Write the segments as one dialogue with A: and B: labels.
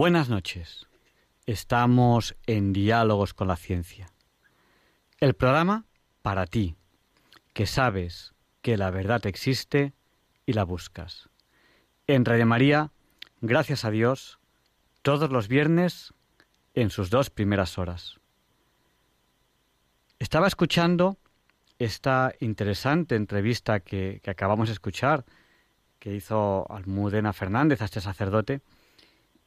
A: Buenas noches. Estamos en Diálogos con la Ciencia. El programa para ti, que sabes que la verdad existe y la buscas. En Radio María, gracias a Dios, todos los viernes en sus dos primeras horas. Estaba escuchando esta interesante entrevista que, que acabamos de escuchar, que hizo Almudena Fernández a este sacerdote,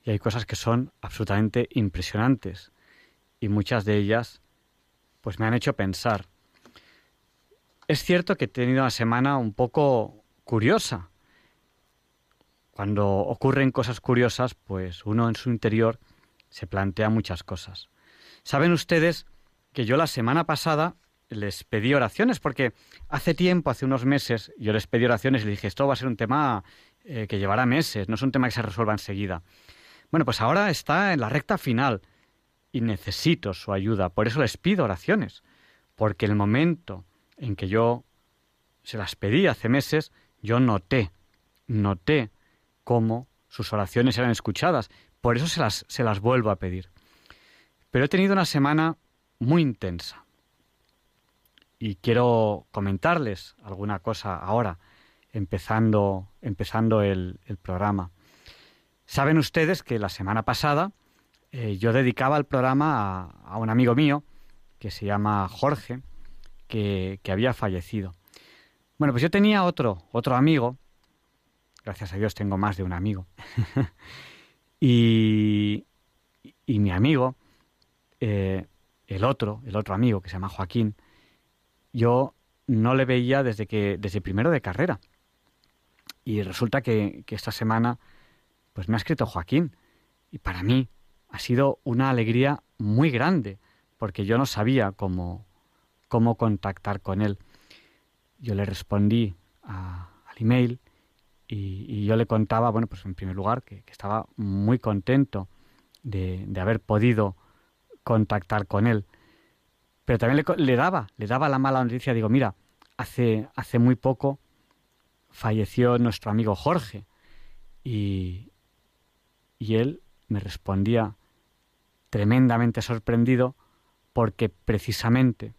A: y hay cosas que son absolutamente impresionantes y muchas de ellas pues me han hecho pensar. Es cierto que he tenido una semana un poco curiosa. Cuando ocurren cosas curiosas, pues uno en su interior se plantea muchas cosas. Saben ustedes que yo la semana pasada les pedí oraciones porque hace tiempo, hace unos meses, yo les pedí oraciones y les dije, esto va a ser un tema eh, que llevará meses, no es un tema que se resuelva enseguida. Bueno, pues ahora está en la recta final y necesito su ayuda. Por eso les pido oraciones, porque el momento en que yo se las pedí hace meses, yo noté, noté cómo sus oraciones eran escuchadas. Por eso se las, se las vuelvo a pedir. Pero he tenido una semana muy intensa. Y quiero comentarles alguna cosa ahora, empezando, empezando el, el programa. Saben ustedes que la semana pasada eh, yo dedicaba el programa a, un amigo mío que se llama Jorge, que, había fallecido. Bueno, pues yo tenía otro, otro amigo, gracias a Dios tengo más de un amigo, y, y, mi amigo, eh, el otro, el otro amigo que se llama Joaquín, yo no le veía desde que desde primero de carrera. Y resulta que, que esta semana pues me ha escrito Joaquín. Y para mí ha sido una alegría muy grande, porque yo no sabía cómo, cómo contactar con él. Yo le respondí al email y, yo le contaba, bueno, pues en primer lugar, que, estaba muy contento de, haber podido contactar con él. Pero también le, le, daba, le daba la mala noticia, digo, mira, hace, hace muy poco falleció nuestro amigo Jorge y, y él me respondía tremendamente sorprendido porque precisamente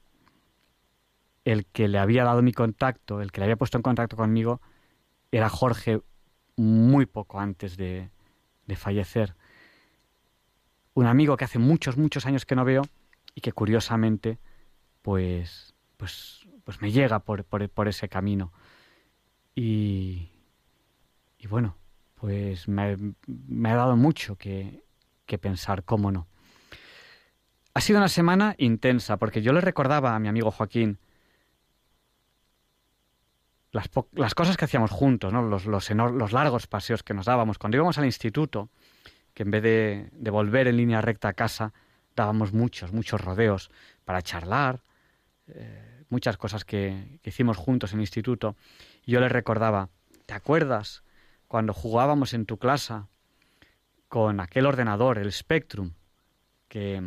A: el que le había dado mi contacto, el que le había puesto en contacto conmigo, era Jorge muy poco antes de, de fallecer. Un amigo que hace muchos, muchos años que no veo y que curiosamente, pues, pues, pues me llega por, por, por ese camino. Y, y bueno, pues me, ha dado mucho que, pensar, cómo no. Ha sido una semana intensa, porque yo le recordaba a mi amigo Joaquín las, cosas que hacíamos juntos, ¿no? los, los, largos paseos que nos dábamos. Cuando íbamos al instituto, que en vez de, de, volver en línea recta a casa, dábamos muchos, muchos rodeos para charlar, eh, muchas cosas que, que, hicimos juntos en el instituto. Y yo le recordaba, ¿te acuerdas cuando jugábamos en tu clase con aquel ordenador, el Spectrum, que,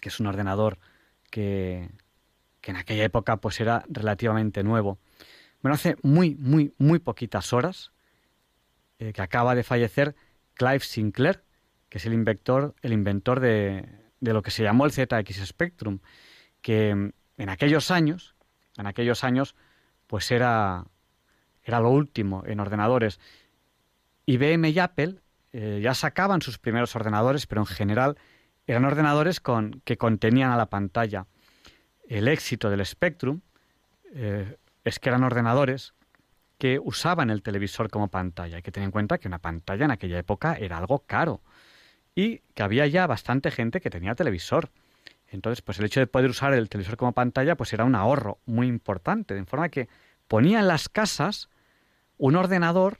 A: que es un ordenador que, que, en aquella época pues era relativamente nuevo. Bueno, hace muy, muy, muy poquitas horas eh, que acaba de fallecer Clive Sinclair, que es el inventor, el inventor de, de lo que se llamó el ZX Spectrum, que en aquellos años, en aquellos años, pues era era lo último en ordenadores. IBM y Apple eh, ya sacaban sus primeros ordenadores, pero en general eran ordenadores con, que contenían a la pantalla. El éxito del Spectrum eh, es que eran ordenadores que usaban el televisor como pantalla. Hay que tener en cuenta que una pantalla en aquella época era algo caro y que había ya bastante gente que tenía televisor. Entonces, pues el hecho de poder usar el televisor como pantalla, pues era un ahorro muy importante, de forma que ponía en las casas un ordenador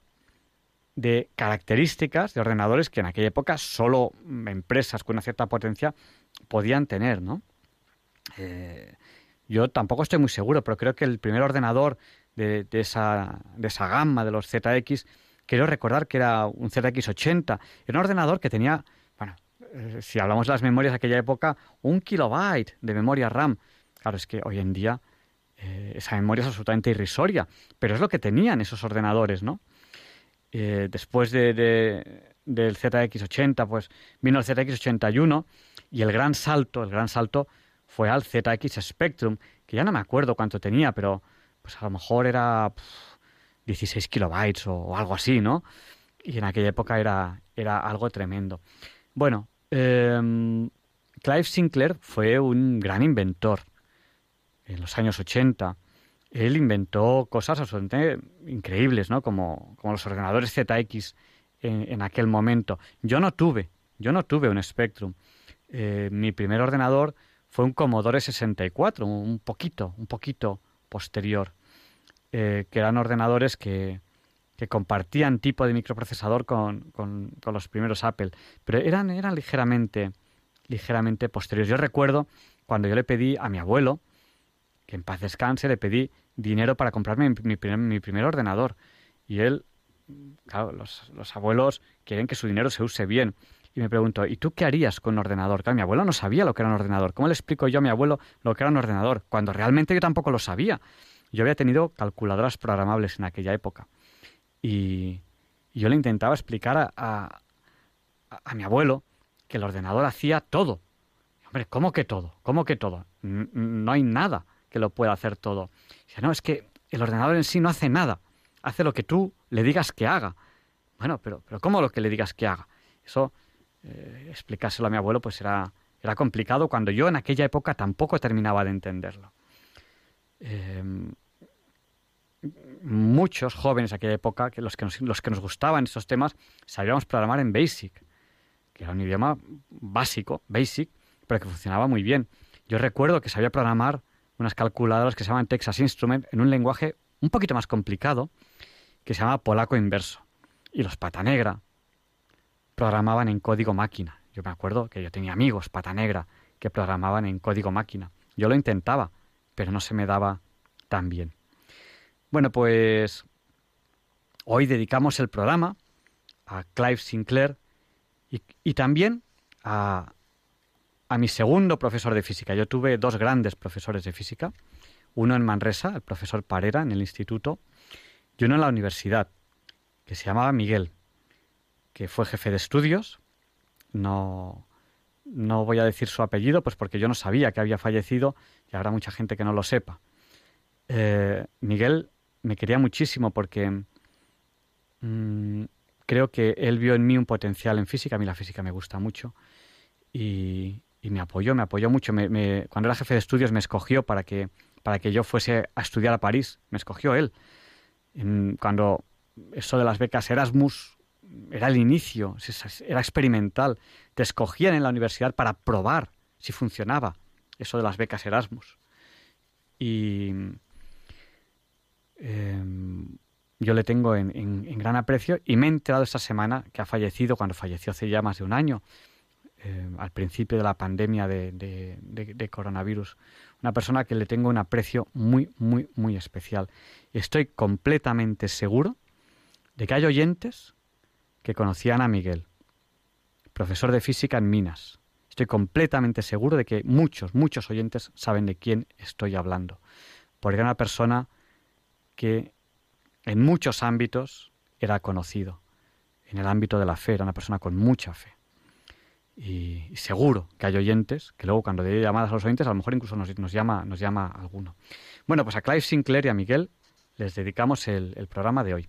A: de características de ordenadores que en aquella época solo empresas con una cierta potencia podían tener, ¿no? Eh, yo tampoco estoy muy seguro, pero creo que el primer ordenador de, esa, de esa gama de los ZX, quiero recordar que era un ZX80. Era un ordenador que tenía, bueno, eh, si hablamos de las memorias de aquella época, un kilobyte de memoria RAM. Claro, es que hoy en día eh, esa memoria es absolutamente irrisoria, pero es lo que tenían esos ordenadores, ¿no? Eh, después de, del ZX80, pues vino el ZX81 y el gran salto, el gran salto fue al ZX Spectrum, que ya no me acuerdo cuánto tenía, pero pues a lo mejor era 16 kilobytes o, algo así, ¿no? Y en aquella época era, era algo tremendo. Bueno, em, Clive Sinclair fue un gran inventor en los años 80. Él inventó cosas absolutamente increíbles, ¿no? Como, como los ordenadores ZX en, aquel momento. Yo no tuve, yo no tuve un Spectrum. Eh, mi primer ordenador fue un Commodore 64, un poquito, un poquito posterior, eh, que eran ordenadores que, que, compartían tipo de microprocesador con, con, con, los primeros Apple, pero eran, eran ligeramente, ligeramente posteriores. Yo recuerdo cuando yo le pedí a mi abuelo, en paz descanse, le pedí dinero para comprarme mi, primer, ordenador. Y él, claro, los, los abuelos quieren que su dinero se use bien y me pregunto, ¿y tú qué harías con un ordenador? Claro, mi abuelo no sabía lo que era un ordenador. ¿Cómo le explico yo a mi abuelo lo que era un ordenador? Cuando realmente yo tampoco lo sabía. Yo había tenido calculadoras programables en aquella época. Y, yo le intentaba explicar a, a, a, mi abuelo que el ordenador hacía todo. Hombre, ¿cómo que todo? ¿Cómo que todo? no hay nada que lo pueda hacer todo. Dice, no, es que el ordenador en sí no hace nada. Hace lo que tú le digas que haga. Bueno, pero, pero ¿cómo lo que le digas que haga? Eso eh, explicárselo a mi abuelo pues era, era complicado cuando yo en aquella época tampoco terminaba de entenderlo. Em, muchos jóvenes de aquella época, que los, que nos, los que nos gustaban estos temas, sabíamos programar en BASIC, que era un idioma básico, BASIC, pero que funcionaba muy bien. Yo recuerdo que sabía programar unas calculadoras que se llaman Texas Instrument en un lenguaje un poquito más complicado, que se llama polaco inverso. Y los pata negra, programaban en código máquina. Yo me acuerdo que yo tenía amigos, pata negra, que programaban en código máquina. Yo lo intentaba, pero no se me daba tan bien. Bueno, pues hoy dedicamos el programa a Clive Sinclair y, también a, a mi segundo profesor de física. Yo tuve dos grandes profesores de física, uno en Manresa, el profesor Parera, en el instituto, y uno en la universidad, que se llamaba Miguel, que fue jefe de estudios. No, no voy a decir su apellido, pues porque yo no sabía que había fallecido y habrá mucha gente que no lo sepa. Eh, Miguel me quería muchísimo porque mm, creo que él vio en mí un potencial en física. A mí la física me gusta mucho y, me apoyó, me apoyó mucho. Cuando era jefe de estudios me escogió para que, para que yo fuese a estudiar a París. Me escogió él. cuando eso de las becas Erasmus era el inicio, era experimental. Te escogían en la universidad para probar si funcionaba eso de las becas Erasmus. Y em, yo le tengo en, gran aprecio y me he enterado esta semana que ha fallecido, cuando falleció hace ya más de un año, em, al principio de la pandemia de, de, coronavirus. Una persona que le tengo un aprecio muy, muy, muy especial. Estoy completamente seguro de que hay oyentes que conocían a Miguel, profesor de física en Minas. Estoy completamente seguro de que muchos, muchos oyentes saben de quién estoy hablando, porque era una persona que en muchos ámbitos era conocido. En el ámbito de la fe, era una persona con mucha fe. Y, seguro que hay oyentes, que luego cuando dé llamadas a los oyentes, a lo mejor incluso nos, llama, nos llama alguno. Bueno, pues a Clive Sinclair y a Miguel les dedicamos el programa de hoy.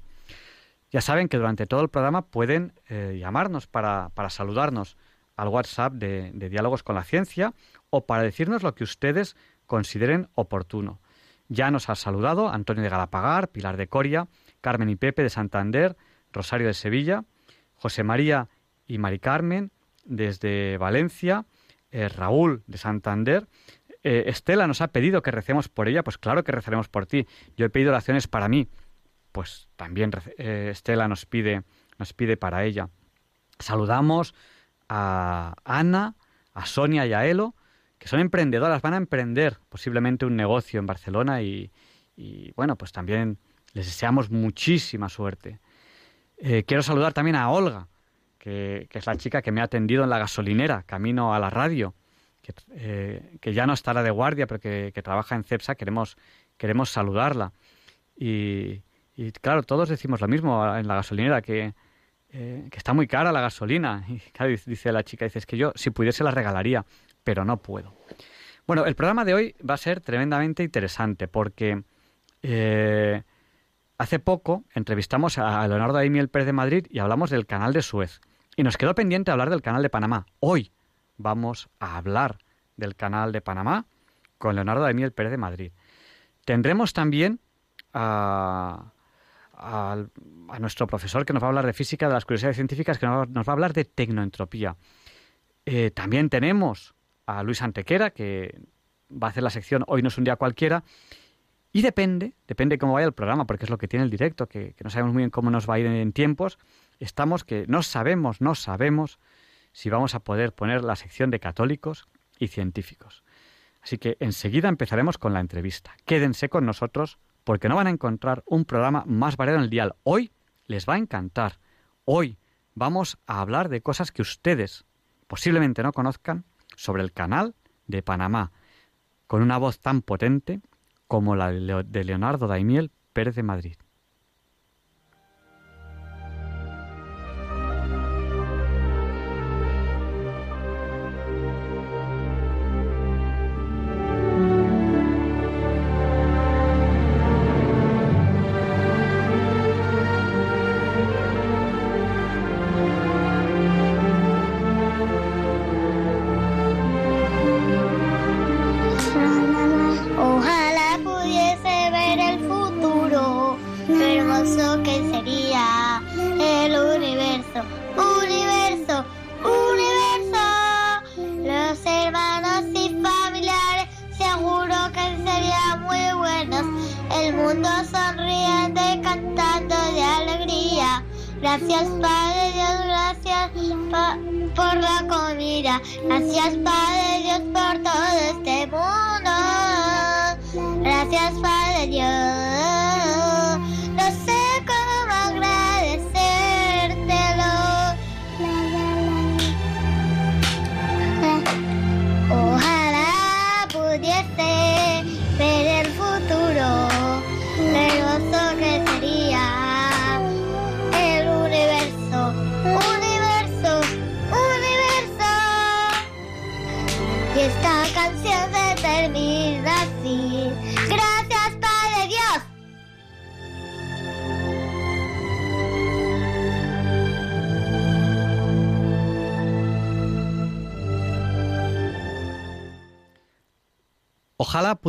A: Ya saben que durante todo el programa pueden eh, llamarnos para, saludarnos al WhatsApp de, Diálogos con la Ciencia o para decirnos lo que ustedes consideren oportuno. Ya nos ha saludado Antonio de Galapagar, Pilar de Coria, Carmen y Pepe de Santander, Rosario de Sevilla, José María y Mari Carmen desde Valencia, eh, Raúl de Santander. Eh, Estela nos ha pedido que recemos por ella, pues claro que rezaremos por ti. Yo he pedido oraciones para mí, pues también eh, Estela nos pide nos pide para ella. Saludamos a Ana, a Sonia y a Elo, que son emprendedoras, van a emprender posiblemente un negocio en Barcelona y, bueno, pues también les deseamos muchísima suerte. Quiero saludar también a Olga, que, es la chica que me ha atendido en la gasolinera, camino a la radio, que, eh, ya no estará de guardia, pero que, trabaja en CEPSA, queremos, queremos saludarla. Y, claro, todos decimos lo mismo en la gasolinera, que, eh, que está muy cara la gasolina. Y dice la chica, dice, que yo si pudiese la regalaría, pero no puedo. Bueno, el programa de hoy va a ser tremendamente interesante porque eh, hace poco entrevistamos a Leonardo Aimiel Pérez de Madrid y hablamos del canal de Suez. Y nos quedó pendiente hablar del canal de Panamá. Hoy vamos a hablar del canal de Panamá con Leonardo Aimiel Pérez de Madrid. Tendremos también a, nuestro profesor que nos va a hablar de física, de las curiosidades científicas, que nos va, a hablar de tecnoentropía. Eh, también tenemos a Luis Antequera, que va a hacer la sección Hoy no es un día cualquiera. Y depende, depende cómo vaya el programa, porque es lo que tiene el directo, que, no sabemos muy bien cómo nos va a ir en tiempos. Estamos que no sabemos, no sabemos si vamos a poder poner la sección de católicos y científicos. Así que enseguida empezaremos con la entrevista. Quédense con nosotros porque no van a encontrar un programa más variado en el dial. Hoy les va a encantar. Hoy vamos a hablar de cosas que ustedes posiblemente no conozcan sobre el canal de Panamá, con una voz tan potente como la de Leonardo Daimiel Pérez de Madrid.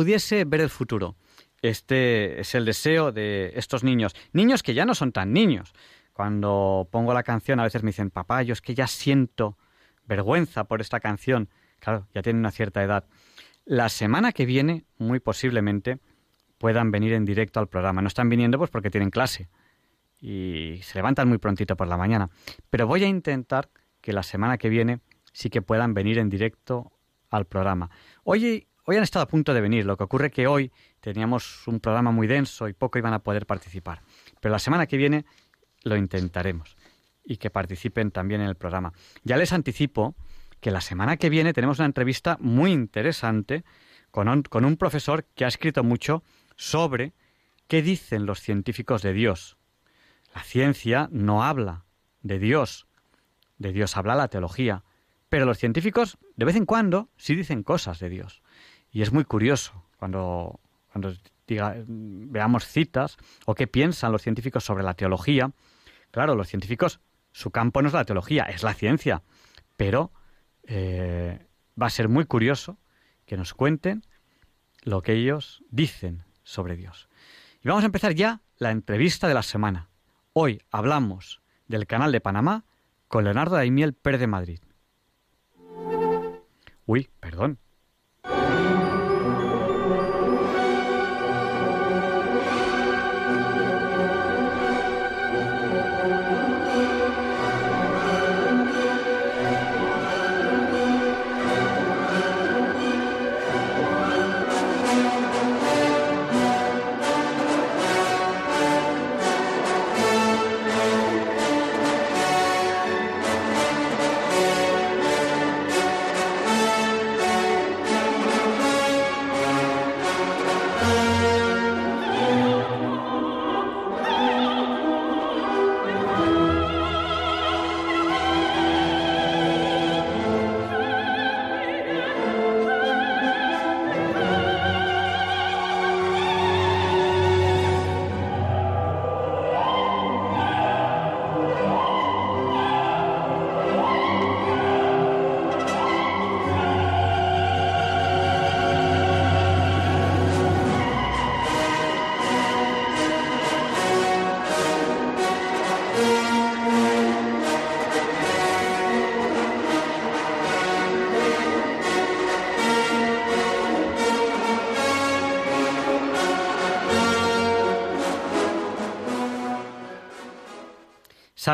A: Pudiese ver el futuro. Este es el deseo de estos niños. Niños que ya no son tan niños. Cuando pongo la canción a veces me dicen, papá, yo es que ya siento vergüenza por esta canción. Claro, ya tienen una cierta edad. La semana que viene, muy posiblemente, puedan venir en directo al programa. No están viniendo pues porque tienen clase y se levantan muy prontito por la mañana. Pero voy a intentar que la semana que viene sí que puedan venir en directo al programa. Hoy Hoy han estado a punto de venir, lo que ocurre que hoy teníamos un programa muy denso y poco iban a poder participar. Pero la semana que viene lo intentaremos y que participen también en el programa. Ya les anticipo que la semana que viene tenemos una entrevista muy interesante con un, con un profesor que ha escrito mucho sobre qué dicen los científicos de Dios. La ciencia no habla de Dios, de Dios habla la teología, pero los científicos de vez en cuando sí dicen cosas de Dios. Y es muy curioso cuando, cuando veamos citas o qué piensan los científicos sobre la teología. Claro, los científicos, su campo no es la teología, es la ciencia. Pero eh, va a ser muy curioso que nos cuenten lo que ellos dicen sobre Dios. Y vamos a empezar ya la entrevista de la semana. Hoy hablamos del canal de Panamá con Leonardo Daimiel Pérez de Madrid. Uy, perdón,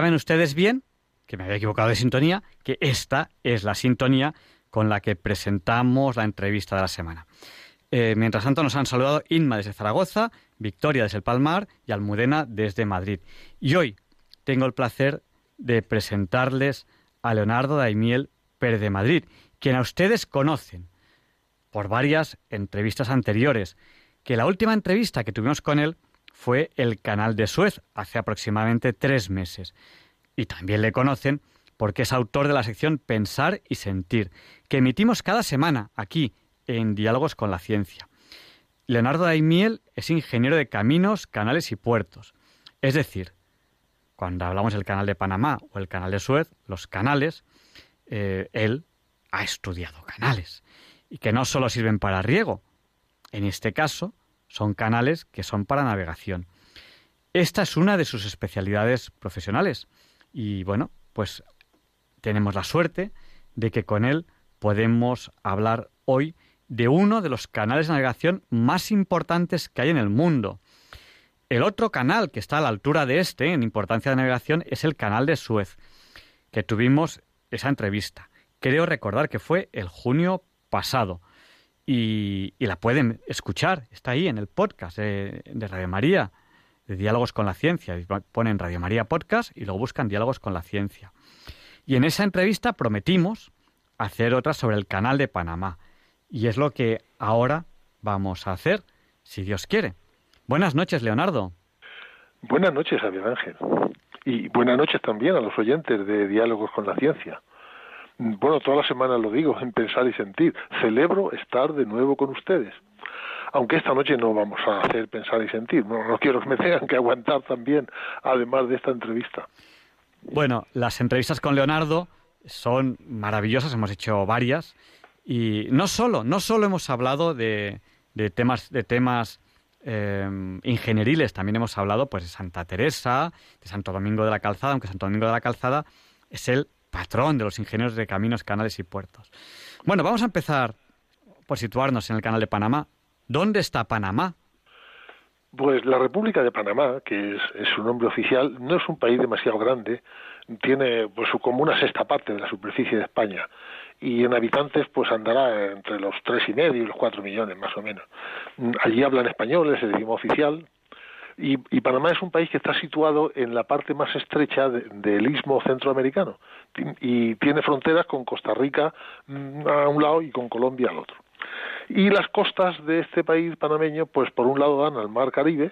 A: Saben ustedes bien, que me había equivocado de sintonía, que esta es la sintonía con la que presentamos la entrevista de la semana. Eh, mientras tanto nos han saludado Inma desde Zaragoza, Victoria desde el Palmar y Almudena desde Madrid. Y hoy tengo el placer de presentarles a Leonardo Daimiel Pérez de Madrid, quien a ustedes conocen por varias entrevistas anteriores, que la última entrevista que tuvimos con él fue el canal de Suez hace aproximadamente tres meses. Y también le conocen porque es autor de la sección Pensar y Sentir, que emitimos cada semana aquí en Diálogos con la Ciencia. Leonardo Daimiel es ingeniero de caminos, canales y puertos. Es decir, cuando hablamos del canal de Panamá o el canal de Suez, los canales, eh, él ha estudiado canales y que no solo sirven para riego. En este caso, son canales que son para navegación. Esta es una de sus especialidades profesionales y bueno, pues tenemos la suerte de que con él podemos hablar hoy de uno de los canales de navegación más importantes que hay en el mundo. El otro canal que está a la altura de este en importancia de navegación es el canal de Suez, que tuvimos esa entrevista. Creo recordar que fue el junio pasado. Y, la pueden escuchar, está ahí en el podcast de, de, Radio María, de Diálogos con la Ciencia. Ponen Radio María Podcast y luego buscan Diálogos con la Ciencia. Y en esa entrevista prometimos hacer otra sobre el canal de Panamá. Y es lo que ahora vamos a hacer, si Dios quiere. Buenas noches, Leonardo.
B: Buenas noches, Javier Ángel. Y buenas noches también a los oyentes de Diálogos con la Ciencia. Bueno, toda la semana lo digo, en pensar y sentir. Celebro estar de nuevo con ustedes. Aunque esta noche no vamos a hacer pensar y sentir. No, quiero que me tengan que aguantar también, además de esta entrevista.
A: Bueno, las entrevistas con Leonardo son maravillosas, hemos hecho varias y no solo, no solo hemos hablado de, temas, de temas eh, ingenieriles, también hemos hablado pues de Santa Teresa, de Santo Domingo de la Calzada, aunque Santo Domingo de la Calzada es el patrón de los ingenieros de caminos, canales y puertos. Bueno, vamos a empezar por situarnos en el canal de Panamá. ¿Dónde está Panamá?
B: Pues la República de Panamá, que es, es, su nombre oficial, no es un país demasiado grande, tiene pues como una sexta parte de la superficie de España y en habitantes pues andará entre los tres y medio y los cuatro millones más o menos. Allí hablan español, es el idioma oficial, y, Panamá es un país que está situado en la parte más estrecha del istmo centroamericano y tiene fronteras con Costa Rica mm, a un lado y con Colombia al otro. Y las costas de este país panameño, pues por un lado dan al mar Caribe,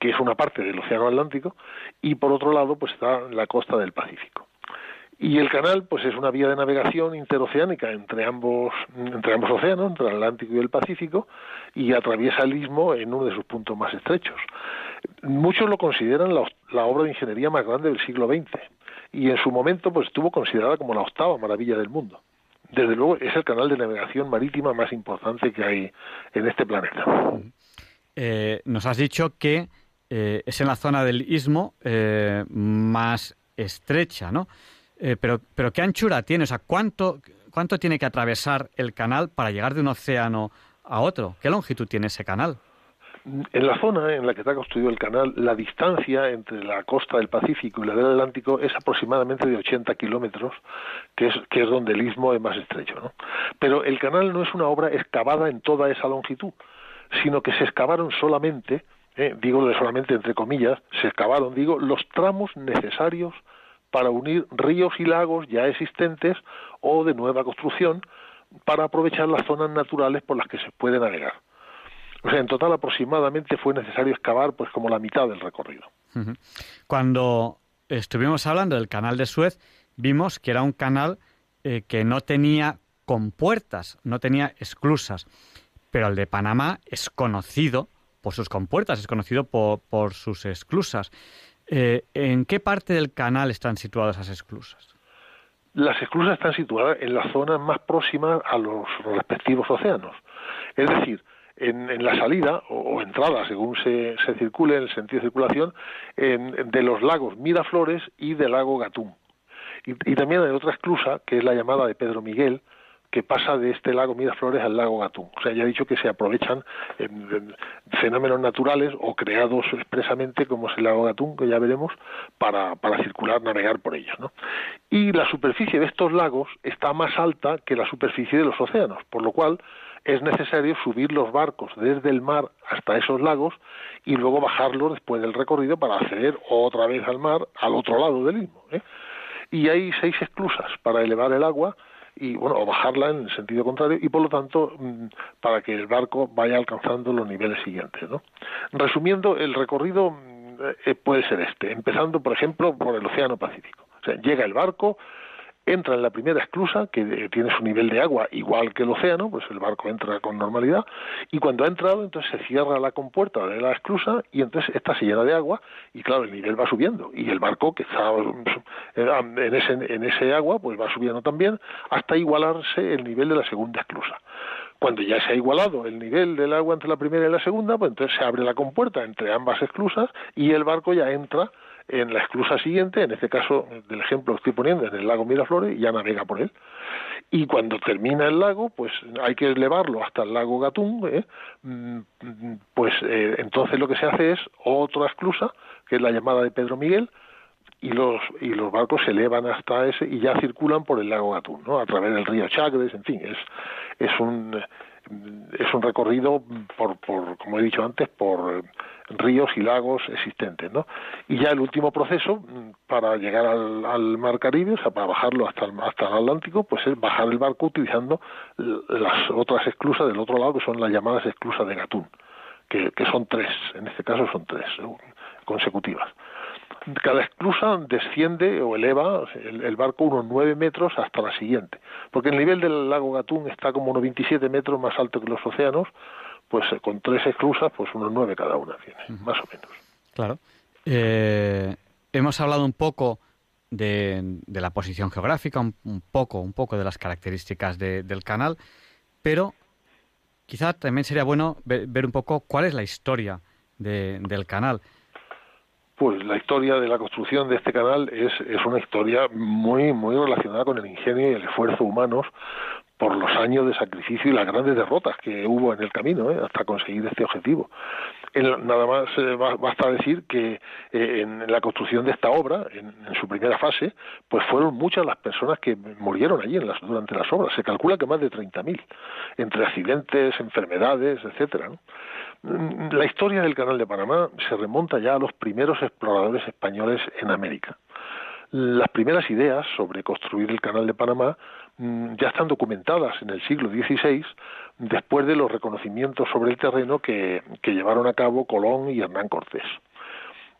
B: que es una parte del Océano Atlántico, y por otro lado pues está la costa del Pacífico. Y el canal, pues es una vía de navegación interoceánica entre ambos, entre ambos océanos, entre el Atlántico y el Pacífico, y atraviesa el istmo en uno de sus puntos más estrechos. Muchos lo consideran la, la obra de ingeniería más grande del siglo XX, y en su momento, pues estuvo considerada como la octava maravilla del mundo. Desde luego, es el canal de navegación marítima más importante que hay en este planeta.
A: Eh, nos has dicho que eh, es en la zona del istmo eh, más estrecha, ¿no? Eh, pero, pero ¿qué anchura tiene? O sea, ¿cuánto, ¿cuánto tiene que atravesar el canal para llegar de un océano a otro? ¿Qué longitud tiene ese canal?
B: En la zona en la que está construido el canal, la distancia entre la costa del Pacífico y la del Atlántico es aproximadamente de 80 kilómetros, que es, que es donde el istmo es más estrecho. ¿no? Pero el canal no es una obra excavada en toda esa longitud, sino que se excavaron solamente, eh, digo solamente entre comillas, se excavaron, digo, los tramos necesarios para unir ríos y lagos ya existentes o de nueva construcción para aprovechar las zonas naturales por las que se puede navegar. O sea, en total aproximadamente fue necesario excavar pues como la mitad del recorrido.
A: Cuando estuvimos hablando del canal de Suez, vimos que era un canal eh, que no tenía compuertas, no tenía esclusas, pero el de Panamá es conocido por sus compuertas, es conocido por, por sus esclusas. Eh, ¿En qué parte del canal están situadas esas esclusas?
B: Las esclusas están situadas en la zona más próxima a los respectivos océanos. Es decir, en, la salida o, entrada, según se, circule en el sentido de circulación, de los lagos Miraflores y del lago Gatún. Y, también hay otra esclusa, que es la llamada de Pedro Miguel, que pasa de este lago Miraflores al lago Gatún. O sea, ya he dicho que se aprovechan fenómenos naturales o creados expresamente, como es el lago Gatún, que ya veremos, para, para circular, navegar por ellos. ¿no? Y la superficie de estos lagos está más alta que la superficie de los océanos, por lo cual es necesario subir los barcos desde el mar hasta esos lagos y luego bajarlos después del recorrido para acceder otra vez al mar al otro lado del mismo. ¿eh? Y hay seis esclusas para elevar el agua y bueno o bajarla en el sentido contrario y por lo tanto mm, para que el barco vaya alcanzando los niveles siguientes. ¿no? Resumiendo, el recorrido mm, eh, puede ser este, empezando por ejemplo por el Océano Pacífico. O sea, llega el barco, entra en la primera esclusa, que eh, tiene su nivel de agua igual que el océano, pues el barco entra con normalidad, y cuando ha entrado, entonces se cierra la compuerta de la esclusa y entonces esta se llena de agua y claro, el nivel va subiendo y el barco que está eh, en ese, en ese agua, pues va subiendo también hasta igualarse el nivel de la segunda esclusa. Cuando ya se ha igualado el nivel del agua entre la primera y la segunda, pues entonces se abre la compuerta entre ambas esclusas y el barco ya entra en la esclusa siguiente, en este caso del ejemplo que estoy poniendo en el lago Miraflores, ya navega por él. Y cuando termina el lago, pues hay que elevarlo hasta el lago Gatún, ¿eh? mm, pues eh, entonces lo que se hace es otra esclusa, que es la llamada de Pedro Miguel, y los y los barcos se elevan hasta ese y ya circulan por el lago Gatún, ¿no? A través del río Chagres, en fin, es es un es un recorrido por, por como he dicho antes por ríos y lagos existentes, ¿no? Y ya el último proceso mm, para llegar al, mar Caribe, o sea, para bajarlo hasta el, hasta el Atlántico, pues es bajar el barco utilizando las otras esclusas del otro lado, que son las llamadas esclusas de Gatún, que, que son tres, en este caso son tres consecutivas. Cada esclusa desciende o eleva el, barco unos nueve metros hasta la siguiente, porque el nivel del lago Gatún está como unos 27 metros más alto que los océanos, pues eh, con tres esclusas, pues unos nueve cada una tiene, más o menos.
A: Claro. Eh, hemos hablado un poco de, la posición geográfica, un, poco, un poco de las características del canal, pero quizá también sería bueno ver, un poco cuál es la historia del canal.
B: Pues la historia de la construcción de este canal es, es una historia muy, muy relacionada con el ingenio y el esfuerzo humanos por los años de sacrificio y las grandes derrotas que hubo en el camino ¿eh? hasta conseguir este objetivo. nada más eh, basta decir que eh, en la construcción de esta obra, en, su primera fase, pues fueron muchas las personas que murieron allí en las, durante las obras. Se calcula que más de 30.000, entre accidentes, enfermedades, etcétera. Mm, la historia del Canal de Panamá se remonta ya a los primeros exploradores españoles en América. Las primeras ideas sobre construir el Canal de Panamá ya están documentadas en el siglo XVI después de los reconocimientos sobre el terreno que, llevaron a cabo Colón y Hernán Cortés.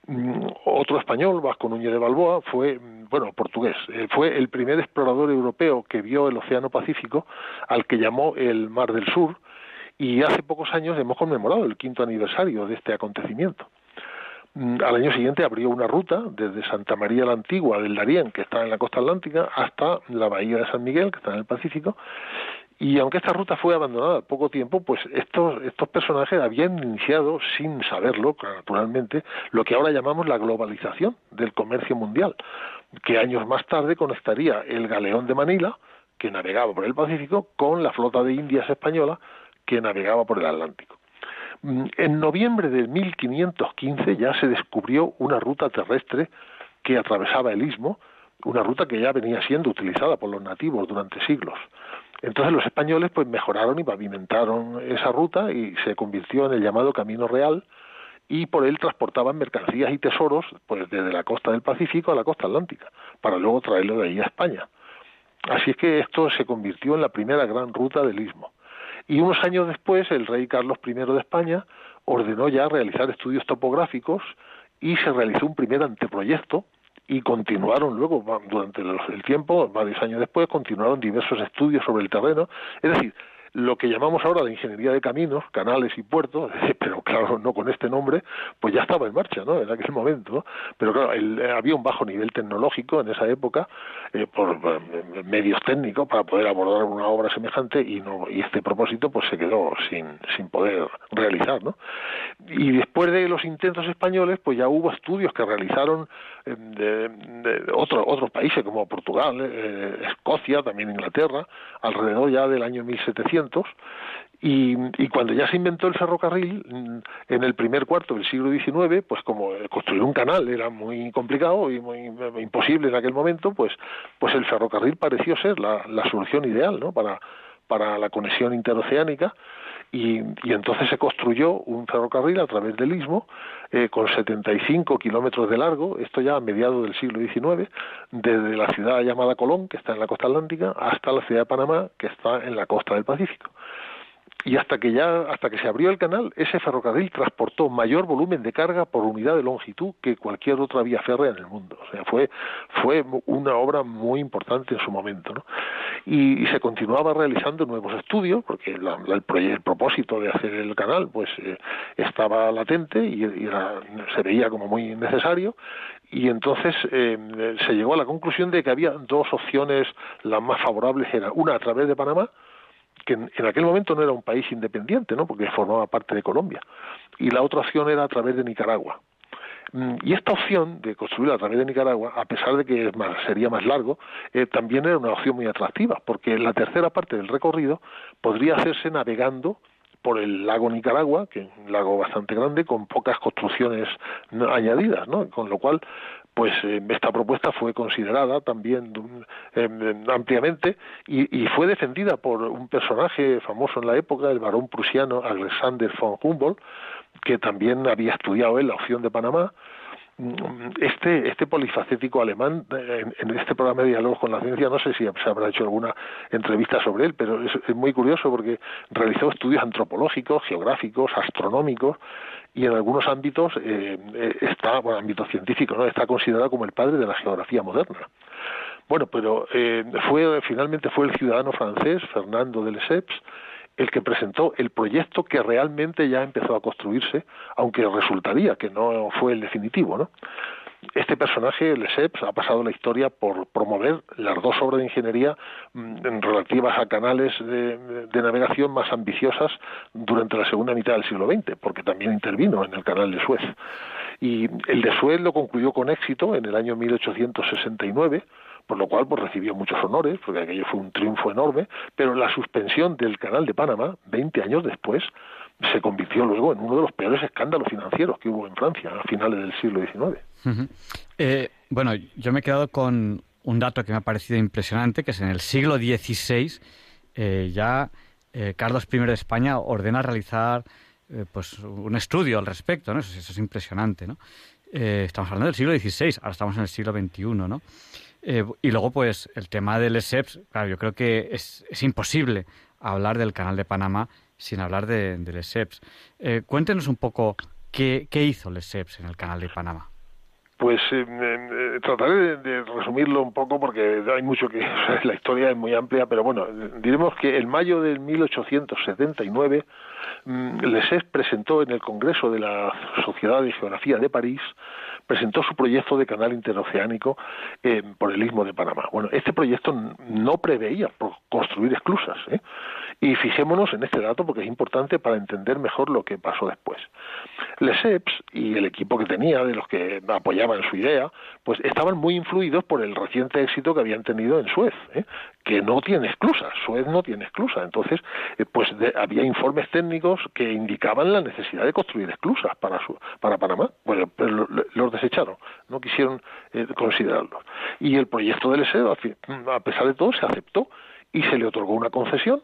B: Mm, otro español, Vasco Núñez de Balboa, fue, mm, bueno, portugués, eh, fue el primer explorador europeo que vio el Océano Pacífico, al que llamó el Mar del Sur, y hace pocos años hemos conmemorado el quinto aniversario de este acontecimiento. Mm, al año siguiente abrió una ruta desde Santa María la Antigua del Darién, que está en la costa atlántica, hasta la bahía de San Miguel, que está en el Pacífico. Y aunque esta ruta fue abandonada poco tiempo, pues estos, estos personajes habían iniciado, sin saberlo, naturalmente, lo que ahora llamamos la globalización del comercio mundial, que años más tarde conectaría el galeón de Manila, que navegaba por el Pacífico, con la flota de Indias española, que navegaba por el Atlántico. Mm, en noviembre de 1515 ya se descubrió una ruta terrestre que atravesaba el istmo, una ruta que ya venía siendo utilizada por los nativos durante siglos. Entonces los españoles pues mejoraron y pavimentaron esa ruta y se convirtió en el llamado Camino Real y por él transportaban mercancías y tesoros pues desde la costa del Pacífico a la costa atlántica para luego traerlo de ahí a España. Así es que esto se convirtió en la primera gran ruta del istmo. Y unos años después, el rey Carlos I de España ordenó ya realizar estudios topográficos y se realizó un primer anteproyecto y continuaron luego, durante el tiempo, varios años después, continuaron diversos estudios sobre el terreno. Es decir, lo que llamamos ahora la ingeniería de caminos, canales y puertos, pero claro, no con este nombre, pues ya estaba en marcha, ¿no? En aquel momento. Pero claro, había un bajo nivel tecnológico en esa época eh, por medios técnicos para poder abordar una obra semejante y no y este propósito pues se quedó sin, sin poder realizar, ¿no? Y después de los intentos españoles, pues ya hubo estudios que realizaron de, de otros países como Portugal, Escocia, también Inglaterra, alrededor ya del año 1700 y, y, cuando ya se inventó el ferrocarril, en el primer cuarto del siglo XIX, pues como construir un canal era muy complicado y muy imposible en aquel momento, pues, pues el ferrocarril pareció ser la, la solución ideal ¿no? para, para la conexión interoceánica. Y, y, entonces se construyó un ferrocarril a través del istmo eh, con 75 kilómetros de largo, esto ya a mediados del siglo XIX, desde la ciudad llamada Colón, que está en la costa atlántica, hasta la ciudad de Panamá, que está en la costa del Pacífico y hasta que ya hasta que se abrió el canal ese ferrocarril transportó mayor volumen de carga por unidad de longitud que cualquier otra vía férrea en el mundo o sea fue fue una obra muy importante en su momento ¿no? y, se continuaba realizando nuevos estudios porque el, el, propósito de hacer el canal pues eh, estaba latente y, se veía como muy necesario y entonces eh, se llegó a la conclusión de que había dos opciones las más favorables era una a través de Panamá que en, aquel momento no era un país independiente, ¿no? porque formaba parte de Colombia, y la otra opción era a través de Nicaragua. Mm, y esta opción de construir a través de Nicaragua, a pesar de que sería más largo, eh, también era una opción muy atractiva, porque la tercera parte del recorrido podría hacerse navegando por el lago Nicaragua, que es un lago bastante grande, con pocas construcciones añadidas, ¿no? Con lo cual, pues eh, esta propuesta fue considerada también em, ampliamente y, fue defendida por un personaje famoso en la época, el varón prusiano Alexander von Humboldt, que también había estudiado en la opción de Panamá. Este, este polifacético alemán, en, este programa de diálogo con la ciencia, no sé si se habrá hecho alguna entrevista sobre él, pero es, muy curioso porque realizó estudios antropológicos, geográficos, astronómicos, y en algunos ámbitos eh, eh, está, bueno, ámbito científico, ¿no? está considerado como el padre de la geografía moderna. Bueno, pero eh, fue finalmente fue el ciudadano francés Fernando de Lesseps el que presentó el proyecto que realmente ya empezó a construirse, aunque resultaría que no fue el definitivo, ¿no? Este personaje, Lesseps, ha pasado la historia por promover las dos obras de ingeniería mm, relativas a canales de, navegación más ambiciosas durante la segunda mitad del siglo XX, porque también intervino en el canal de Suez. Y el de Suez lo concluyó con éxito en el año 1869, por lo cual pues recibió muchos honores, porque aquello fue un triunfo enorme, pero la suspensión del Canal de Panamá, 20 años después, se convirtió luego en uno de los peores escándalos financieros que hubo en Francia a finales del siglo XIX.
A: Eh, bueno, yo me he quedado con un dato que me ha parecido impresionante, que es en el siglo XVI eh, ya eh, Carlos I de España ordena realizar pues un estudio al respecto, ¿no? Eso, eso es impresionante, ¿no? estamos hablando del siglo XVI, ahora estamos en el siglo XXI, ¿no? Y luego, pues, el tema del ESEPS, claro, yo creo que es imposible hablar del Canal de Panamá sin hablar de, del ESEPS. Eh, cuéntenos un poco qué, hizo el ESEPS en el Canal de Panamá.
B: Pues eh, trataré de, resumirlo un poco porque hay mucho que la historia es muy amplia, pero bueno, diremos que en mayo de 1879 mm, Lesseps presentó en el Congreso de la Sociedad de Geografía de París presentó su proyecto de canal interoceánico eh, por el Istmo de Panamá. Bueno, este proyecto no preveía construir esclusas, ¿eh? y fijémonos en este dato porque es importante para entender mejor lo que pasó después. Lesseps y el equipo que tenía, de los que apoyaban su idea, pues estaban muy influidos por el reciente éxito que habían tenido en Suez, ¿eh? que no tiene esclusa, Suez no tiene esclusa. Entonces, eh, pues había informes técnicos que indicaban la necesidad de construir esclusas para, para Panamá. Bueno, pero los desecharon, no quisieron eh, considerarlos. Y el proyecto del Lesseps, a pesar de todo, se aceptó y se le otorgó una concesión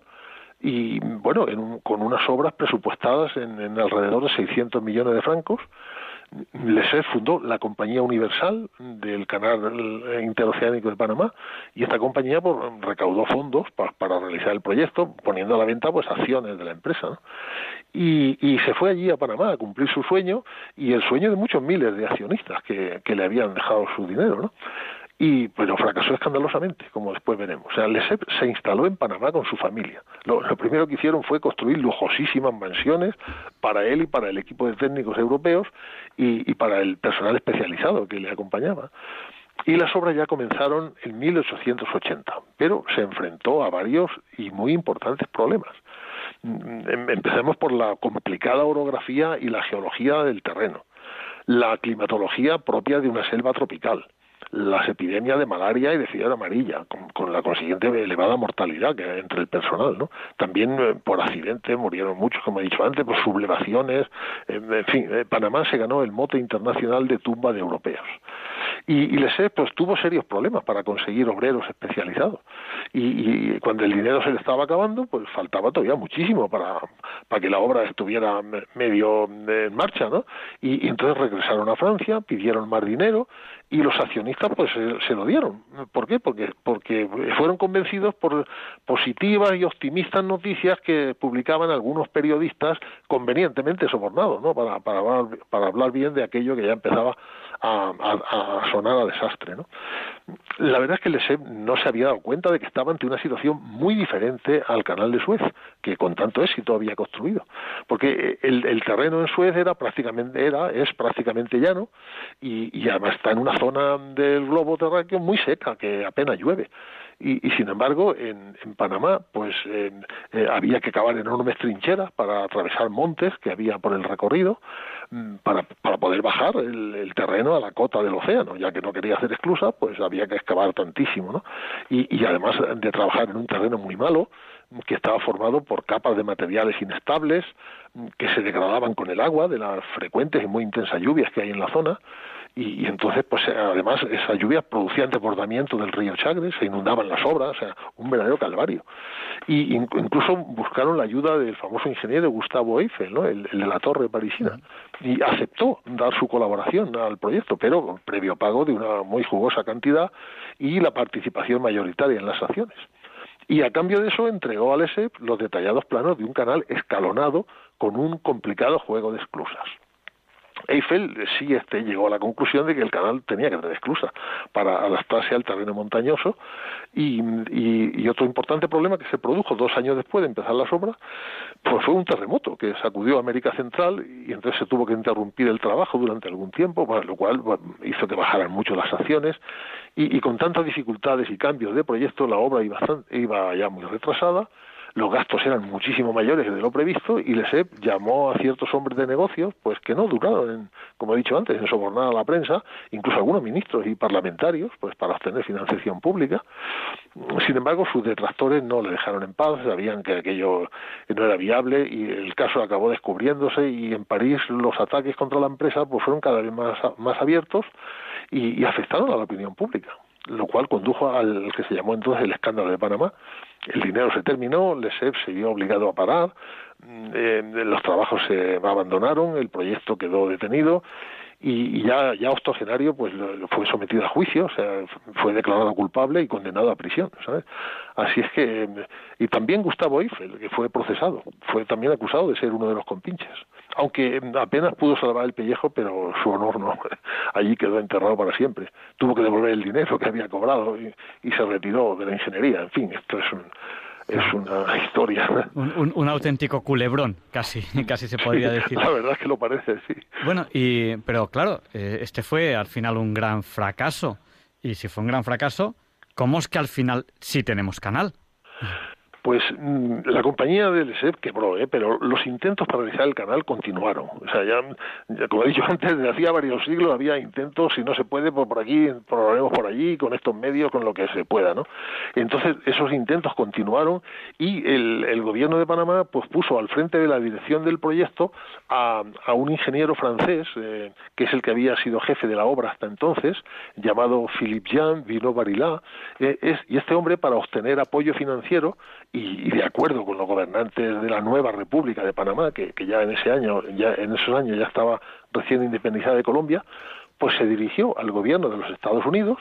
B: y bueno, con unas obras presupuestadas en, alrededor de 600 millones de francos. Lesser fundó la Compañía Universal del Canal Interoceánico de Panamá y esta compañía pues, recaudó fondos para realizar el proyecto, poniendo a la venta pues acciones de la empresa. Y, y, se fue allí a Panamá a cumplir su sueño y el sueño de muchos miles de accionistas que, que le habían dejado su dinero. ¿no? Y pero fracasó escandalosamente, como después veremos. O sea, Lesep se instaló en Panamá con su familia. Lo, primero que hicieron fue construir lujosísimas mansiones para él y para el equipo de técnicos europeos y, y para el personal especializado que le acompañaba. Y las obras ya comenzaron en 1880, pero se enfrentó a varios y muy importantes problemas. Mm, em, empecemos por la complicada orografía y la geología del terreno, la climatología propia de una selva tropical, las epidemias de malaria y de fiebre amarilla, con, la consiguiente elevada mortalidad que entre el personal, ¿no? También eh, por accidente murieron muchos, como he dicho antes, por sublevaciones, en fin, eh, Panamá se ganó el mote internacional de tumba de europeos. Y, y Lesé pues tuvo serios problemas para conseguir obreros especializados. Y, cuando el dinero se le estaba acabando, pues faltaba todavía muchísimo para, para que la obra estuviera medio en marcha, ¿no? Y, y entonces regresaron a Francia, pidieron más dinero y los accionistas pues se, lo dieron. ¿Por qué? Porque, porque fueron convencidos por positivas y optimistas noticias que publicaban algunos periodistas convenientemente sobornados, ¿no? Para, para, para hablar bien de aquello que ya empezaba a, a, sonar a desastre, ¿no? La verdad es que el no se había dado cuenta de que estaba ante una situación muy diferente al canal de Suez, que con tanto éxito había construido. Porque el, el terreno en Suez era prácticamente, era, es prácticamente llano, y, y además está en una zona del globo terráqueo muy seca, que apenas llueve. Y, sin embargo, en, Panamá, pues eh, había que cavar enormes trincheras para atravesar montes que había por el recorrido, mm, para, para poder bajar el, el, terreno a la cota del océano, ya que no quería hacer esclusa, pues había que excavar tantísimo, ¿no? Y, y además de trabajar en un terreno muy malo, que estaba formado por capas de materiales inestables mm, que se degradaban con el agua de las frecuentes y muy intensas lluvias que hay en la zona, y, entonces pues además esa lluvia producía desbordamiento del río Chagre, se inundaban las obras, o sea, un verdadero calvario. Y incluso buscaron la ayuda del famoso ingeniero Gustavo Eiffel, ¿no? el, de la torre parisina, y aceptó dar su colaboración al proyecto, pero previo pago de una muy jugosa cantidad y la participación mayoritaria en las acciones. Y a cambio de eso entregó al ESEP los detallados planos de un canal escalonado con un complicado juego de esclusas. Eiffel sí este, llegó a la conclusión de que el canal tenía que tener esclusa para adaptarse al terreno montañoso y, otro importante problema que se produjo dos años después de empezar las obras pues fue un terremoto que sacudió a América Central y entonces se tuvo que interrumpir el trabajo durante algún tiempo, lo cual hizo que bajaran mucho las acciones y, y, con tantas dificultades y cambios de proyecto la obra iba, iba ya muy retrasada los gastos eran muchísimo mayores de lo previsto y Lesep llamó a ciertos hombres de negocios pues que no duraron, en, como he dicho antes, en sobornar a la prensa, incluso algunos ministros y parlamentarios, pues para obtener financiación pública. Sin embargo, sus detractores no le dejaron en paz, sabían que aquello no era viable y el caso acabó descubriéndose y en París los ataques contra la empresa pues fueron cada vez más, más abiertos y, y afectaron a la opinión pública lo cual condujo al que se llamó entonces el escándalo de Panamá, el dinero se terminó, Lesep se vio obligado a parar, mm, eh, los trabajos se abandonaron, el proyecto quedó detenido y, ya, ya octogenario pues fue sometido a juicio, o sea, fue declarado culpable y condenado a prisión, ¿sabes? Así es que, y también Gustavo Eiffel, que fue procesado, fue también acusado de ser uno de los compinches, aunque apenas pudo salvar el pellejo, pero su honor no, allí quedó enterrado para siempre. Tuvo que devolver el dinero que había cobrado y, y se retiró de la ingeniería, en fin, esto es un es una historia.
A: Un, un, auténtico culebrón, casi, casi se podría decir.
B: La verdad es que lo parece, sí.
A: Bueno, y, pero claro, eh, este fue al final un gran fracaso. Y si fue un gran fracaso, ¿cómo es que al final sí tenemos canal?
B: Pues mm, la compañía del SEP quebró, ¿eh? pero los intentos para realizar el canal continuaron. O sea, ya, como he dicho antes, desde hacía varios siglos había intentos, si no se puede, pues por aquí, probaremos por allí, con estos medios, con lo que se pueda, ¿no? Entonces, esos intentos continuaron y el, el gobierno de Panamá pues puso al frente de la dirección del proyecto a, a un ingeniero francés, eh, que es el que había sido jefe de la obra hasta entonces, llamado Philippe Jean Vino Barilá, eh, es, y este hombre, para obtener apoyo financiero, y, de acuerdo con los gobernantes de la nueva República de Panamá, que, que ya en ese año, ya en esos años ya estaba recién independizada de Colombia, pues se dirigió al gobierno de los Estados Unidos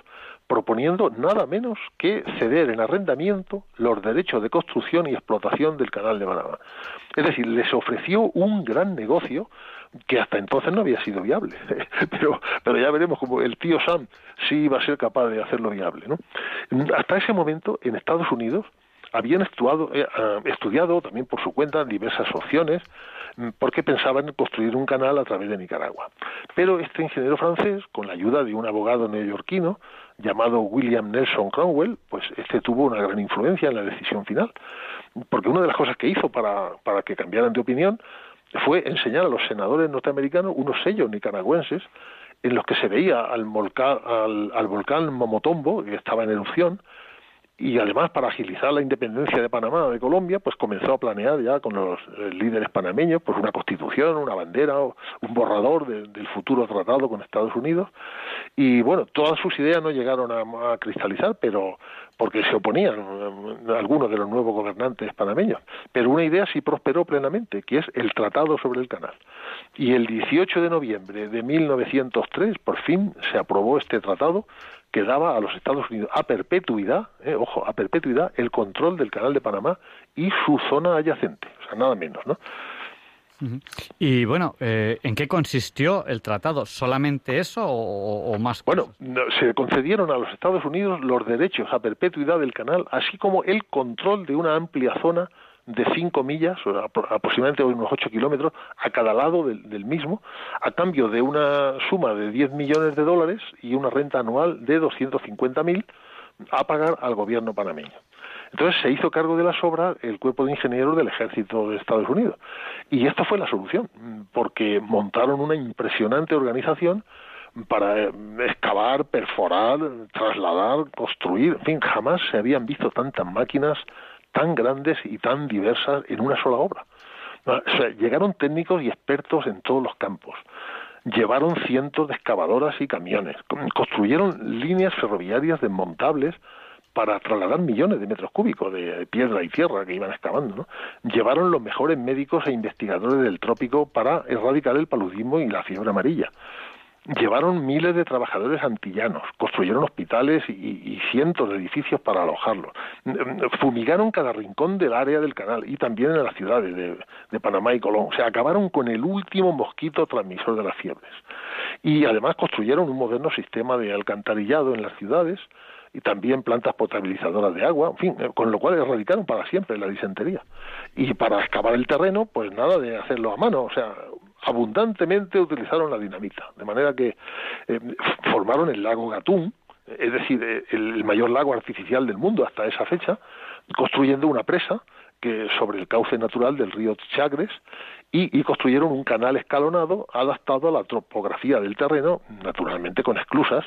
B: proponiendo nada menos que ceder en arrendamiento los derechos de construcción y explotación del canal de Panamá. Es decir, les ofreció un gran negocio que hasta entonces no había sido viable. pero, pero ya veremos como el tío Sam sí iba a ser capaz de hacerlo viable. ¿no? Hasta ese momento, en Estados Unidos, habían eh, ah, estudiado también por su cuenta diversas opciones mm, porque pensaban en construir un canal a través de Nicaragua. Pero este ingeniero francés, con la ayuda de un abogado neoyorquino llamado William Nelson Cromwell, pues este tuvo una gran influencia en la decisión final, porque una de las cosas que hizo para, para que cambiaran de opinión fue enseñar a los senadores norteamericanos unos sellos nicaragüenses en los que se veía al, volcán, al, volcán Momotombo, que estaba en erupción, y además para agilizar la independencia de Panamá de Colombia, pues comenzó a planear ya con los eh, líderes panameños pues una constitución, una bandera, un borrador del futuro tratado con Estados Unidos y bueno, todas sus ideas no llegaron a cristalizar, pero porque se oponían eh, algunos de los nuevos gobernantes panameños. Pero una idea sí prosperó plenamente, que es el Tratado sobre el Canal. Y el 18 de noviembre de 1903, por fin, se aprobó este tratado que daba a los Estados Unidos a perpetuidad, eh, ojo, a perpetuidad, el control del Canal de Panamá y su zona adyacente, o sea, nada menos, ¿no?
A: Y bueno, eh, ¿en qué consistió el tratado? ¿Solamente eso o, más?
B: Bueno, se concedieron a los Estados Unidos los derechos a perpetuidad del canal, así como el control de una amplia zona de cinco millas, o aproximadamente unos ocho kilómetros, a cada lado del, mismo, a cambio de una suma de 10 millones de dólares y una renta anual de 250 mil a pagar al gobierno panameño. Entonces se hizo cargo de las obras el cuerpo de ingenieros del ejército de Estados Unidos. Y esta fue la solución, porque montaron una impresionante organización para eh, excavar, perforar, trasladar, construir, en fin, jamás se habían visto tantas máquinas tan grandes y tan diversas en una sola obra. Llegaron técnicos y expertos en todos los campos. Llevaron cientos de excavadoras y camiones. Construyeron líneas ferroviarias desmontables para trasladar millones de metros cúbicos de piedra y tierra que iban excavando. Llevaron los mejores médicos e investigadores del trópico para erradicar el paludismo y la fiebre amarilla. Llevaron miles de trabajadores antillanos, construyeron hospitales y, cientos de edificios para alojarlos, fumigaron cada rincón del área del canal y también en las ciudades de, de Panamá y Colón. O sea, acabaron con el último mosquito transmisor de las fiebres. Y además construyeron un moderno sistema de alcantarillado en las ciudades, y también plantas potabilizadoras de agua, en fin, eh, con lo cual erradicaron para siempre la disentería. Y para excavar el terreno, pues nada de hacerlo a mano, o sea, abundantemente utilizaron la dinamita, de manera que eh, formaron el lago Gatún, es decir, eh, el mayor lago artificial del mundo hasta esa fecha, construyendo una presa que sobre el cauce natural del río Chagres y, construyeron un canal escalonado adaptado a la topografía del terreno, naturalmente con esclusas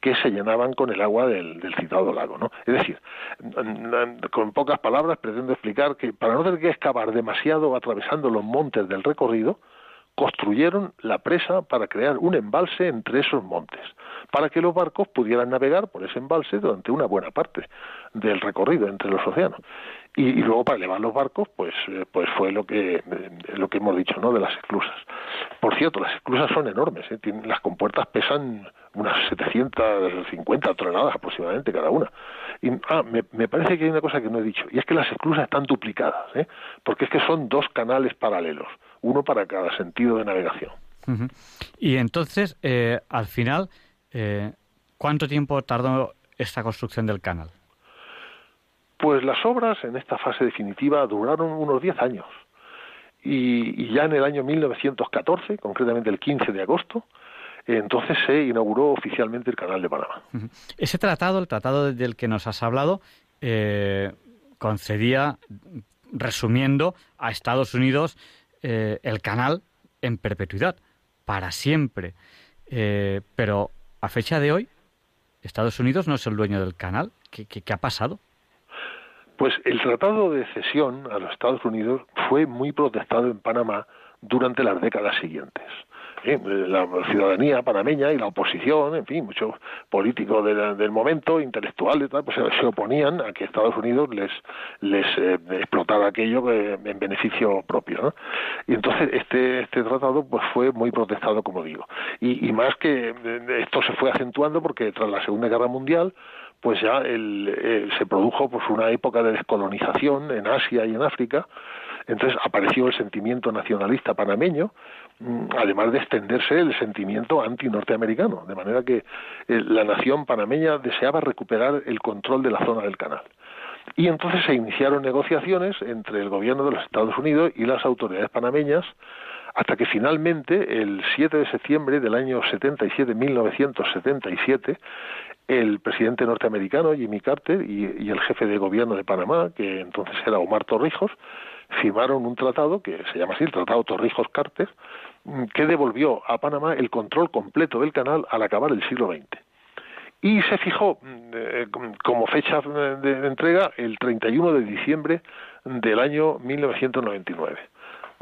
B: que se llenaban con el agua del, citado lago. ¿no? Es decir, con pocas palabras pretendo explicar que para no tener que excavar demasiado atravesando los montes del recorrido, construyeron la presa para crear un embalse entre esos montes, para que los barcos pudieran navegar por ese embalse durante una buena parte del recorrido entre los océanos. Y, luego para elevar los barcos pues eh, pues fue lo que eh, lo que hemos dicho no de las esclusas. Por cierto las esclusas son enormes ¿eh? Tienen, las compuertas pesan unas 750 toneladas aproximadamente cada una. Y ah, me, me, parece que hay una cosa que no he dicho y es que las esclusas están duplicadas ¿eh? porque es que son dos canales paralelos uno para cada sentido de navegación
A: y entonces eh, al final cuánto tiempo tardó esta construcción del canal
B: pues las obras en esta fase definitiva duraron unos 10 años. Y, ya en el año 1914, concretamente el 15 de agosto, entonces se inauguró oficialmente el Canal de Panamá.
A: Ese tratado, el tratado del que nos has hablado, eh, concedía, resumiendo, a Estados Unidos eh, el canal en perpetuidad, para siempre. Eh, pero a fecha de hoy, Estados Unidos no es el dueño del canal. qué ha pasado?
B: Pues el tratado de cesión a los Estados Unidos fue muy protestado en Panamá durante las décadas siguientes. La ciudadanía panameña y la oposición, en fin, muchos políticos del momento, intelectuales, pues se oponían a que Estados Unidos les, les eh, explotara aquello en beneficio propio. ¿no? Y entonces este, este tratado pues fue muy protestado, como digo. Y, y más que eh, esto se fue acentuando porque tras la Segunda Guerra Mundial, pues ya el, eh, se produjo pues una época de descolonización en Asia y en África, entonces apareció el sentimiento nacionalista panameño, además de extenderse el sentimiento anti-norteamericano, de manera que eh, la nación panameña deseaba recuperar el control de la zona del canal. Y entonces se iniciaron negociaciones entre el gobierno de los Estados Unidos y las autoridades panameñas hasta que finalmente el 7 de septiembre del año 77, 1977, el presidente norteamericano Jimmy Carter y, el jefe de gobierno de Panamá, que entonces era Omar Torrijos, firmaron un tratado que se llama así el Tratado Torrijos-Carter, mm, que devolvió a Panamá el control completo del canal al acabar el siglo XX. Y se fijó mm, eh, como fecha de entrega el 31 de diciembre del año 1999.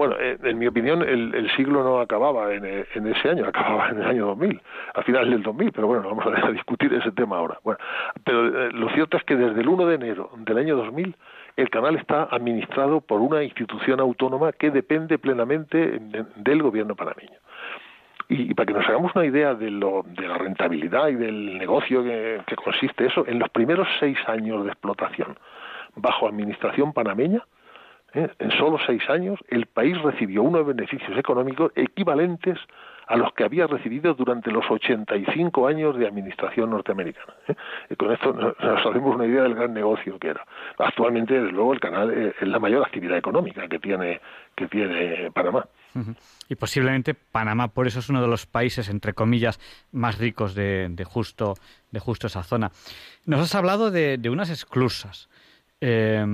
B: Bueno, eh, en mi opinión, el, siglo no acababa en, ese año, acababa en el año 2000, a finales del 2000, pero bueno, vamos a, discutir ese tema ahora. Bueno, pero eh, lo cierto es que desde el 1 de enero del año 2000 el canal está administrado por una institución autónoma que depende plenamente del gobierno panameño. Y, para que nos hagamos una idea de, lo, de la rentabilidad y del negocio que, que consiste eso, en los primeros seis años de explotación bajo administración panameña, ¿eh? En solo seis años, el país recibió unos beneficios económicos equivalentes a los que había recibido durante los 85 años de administración norteamericana. ¿eh? Y con esto nos hacemos una idea del gran negocio que era. Actualmente, desde luego, el canal es la mayor actividad económica que tiene, que tiene Panamá.
A: Y posiblemente Panamá, por eso es uno de los países, entre comillas, más ricos de, justo, de justo esa zona. Nos has hablado de, de unas esclusas. Eh,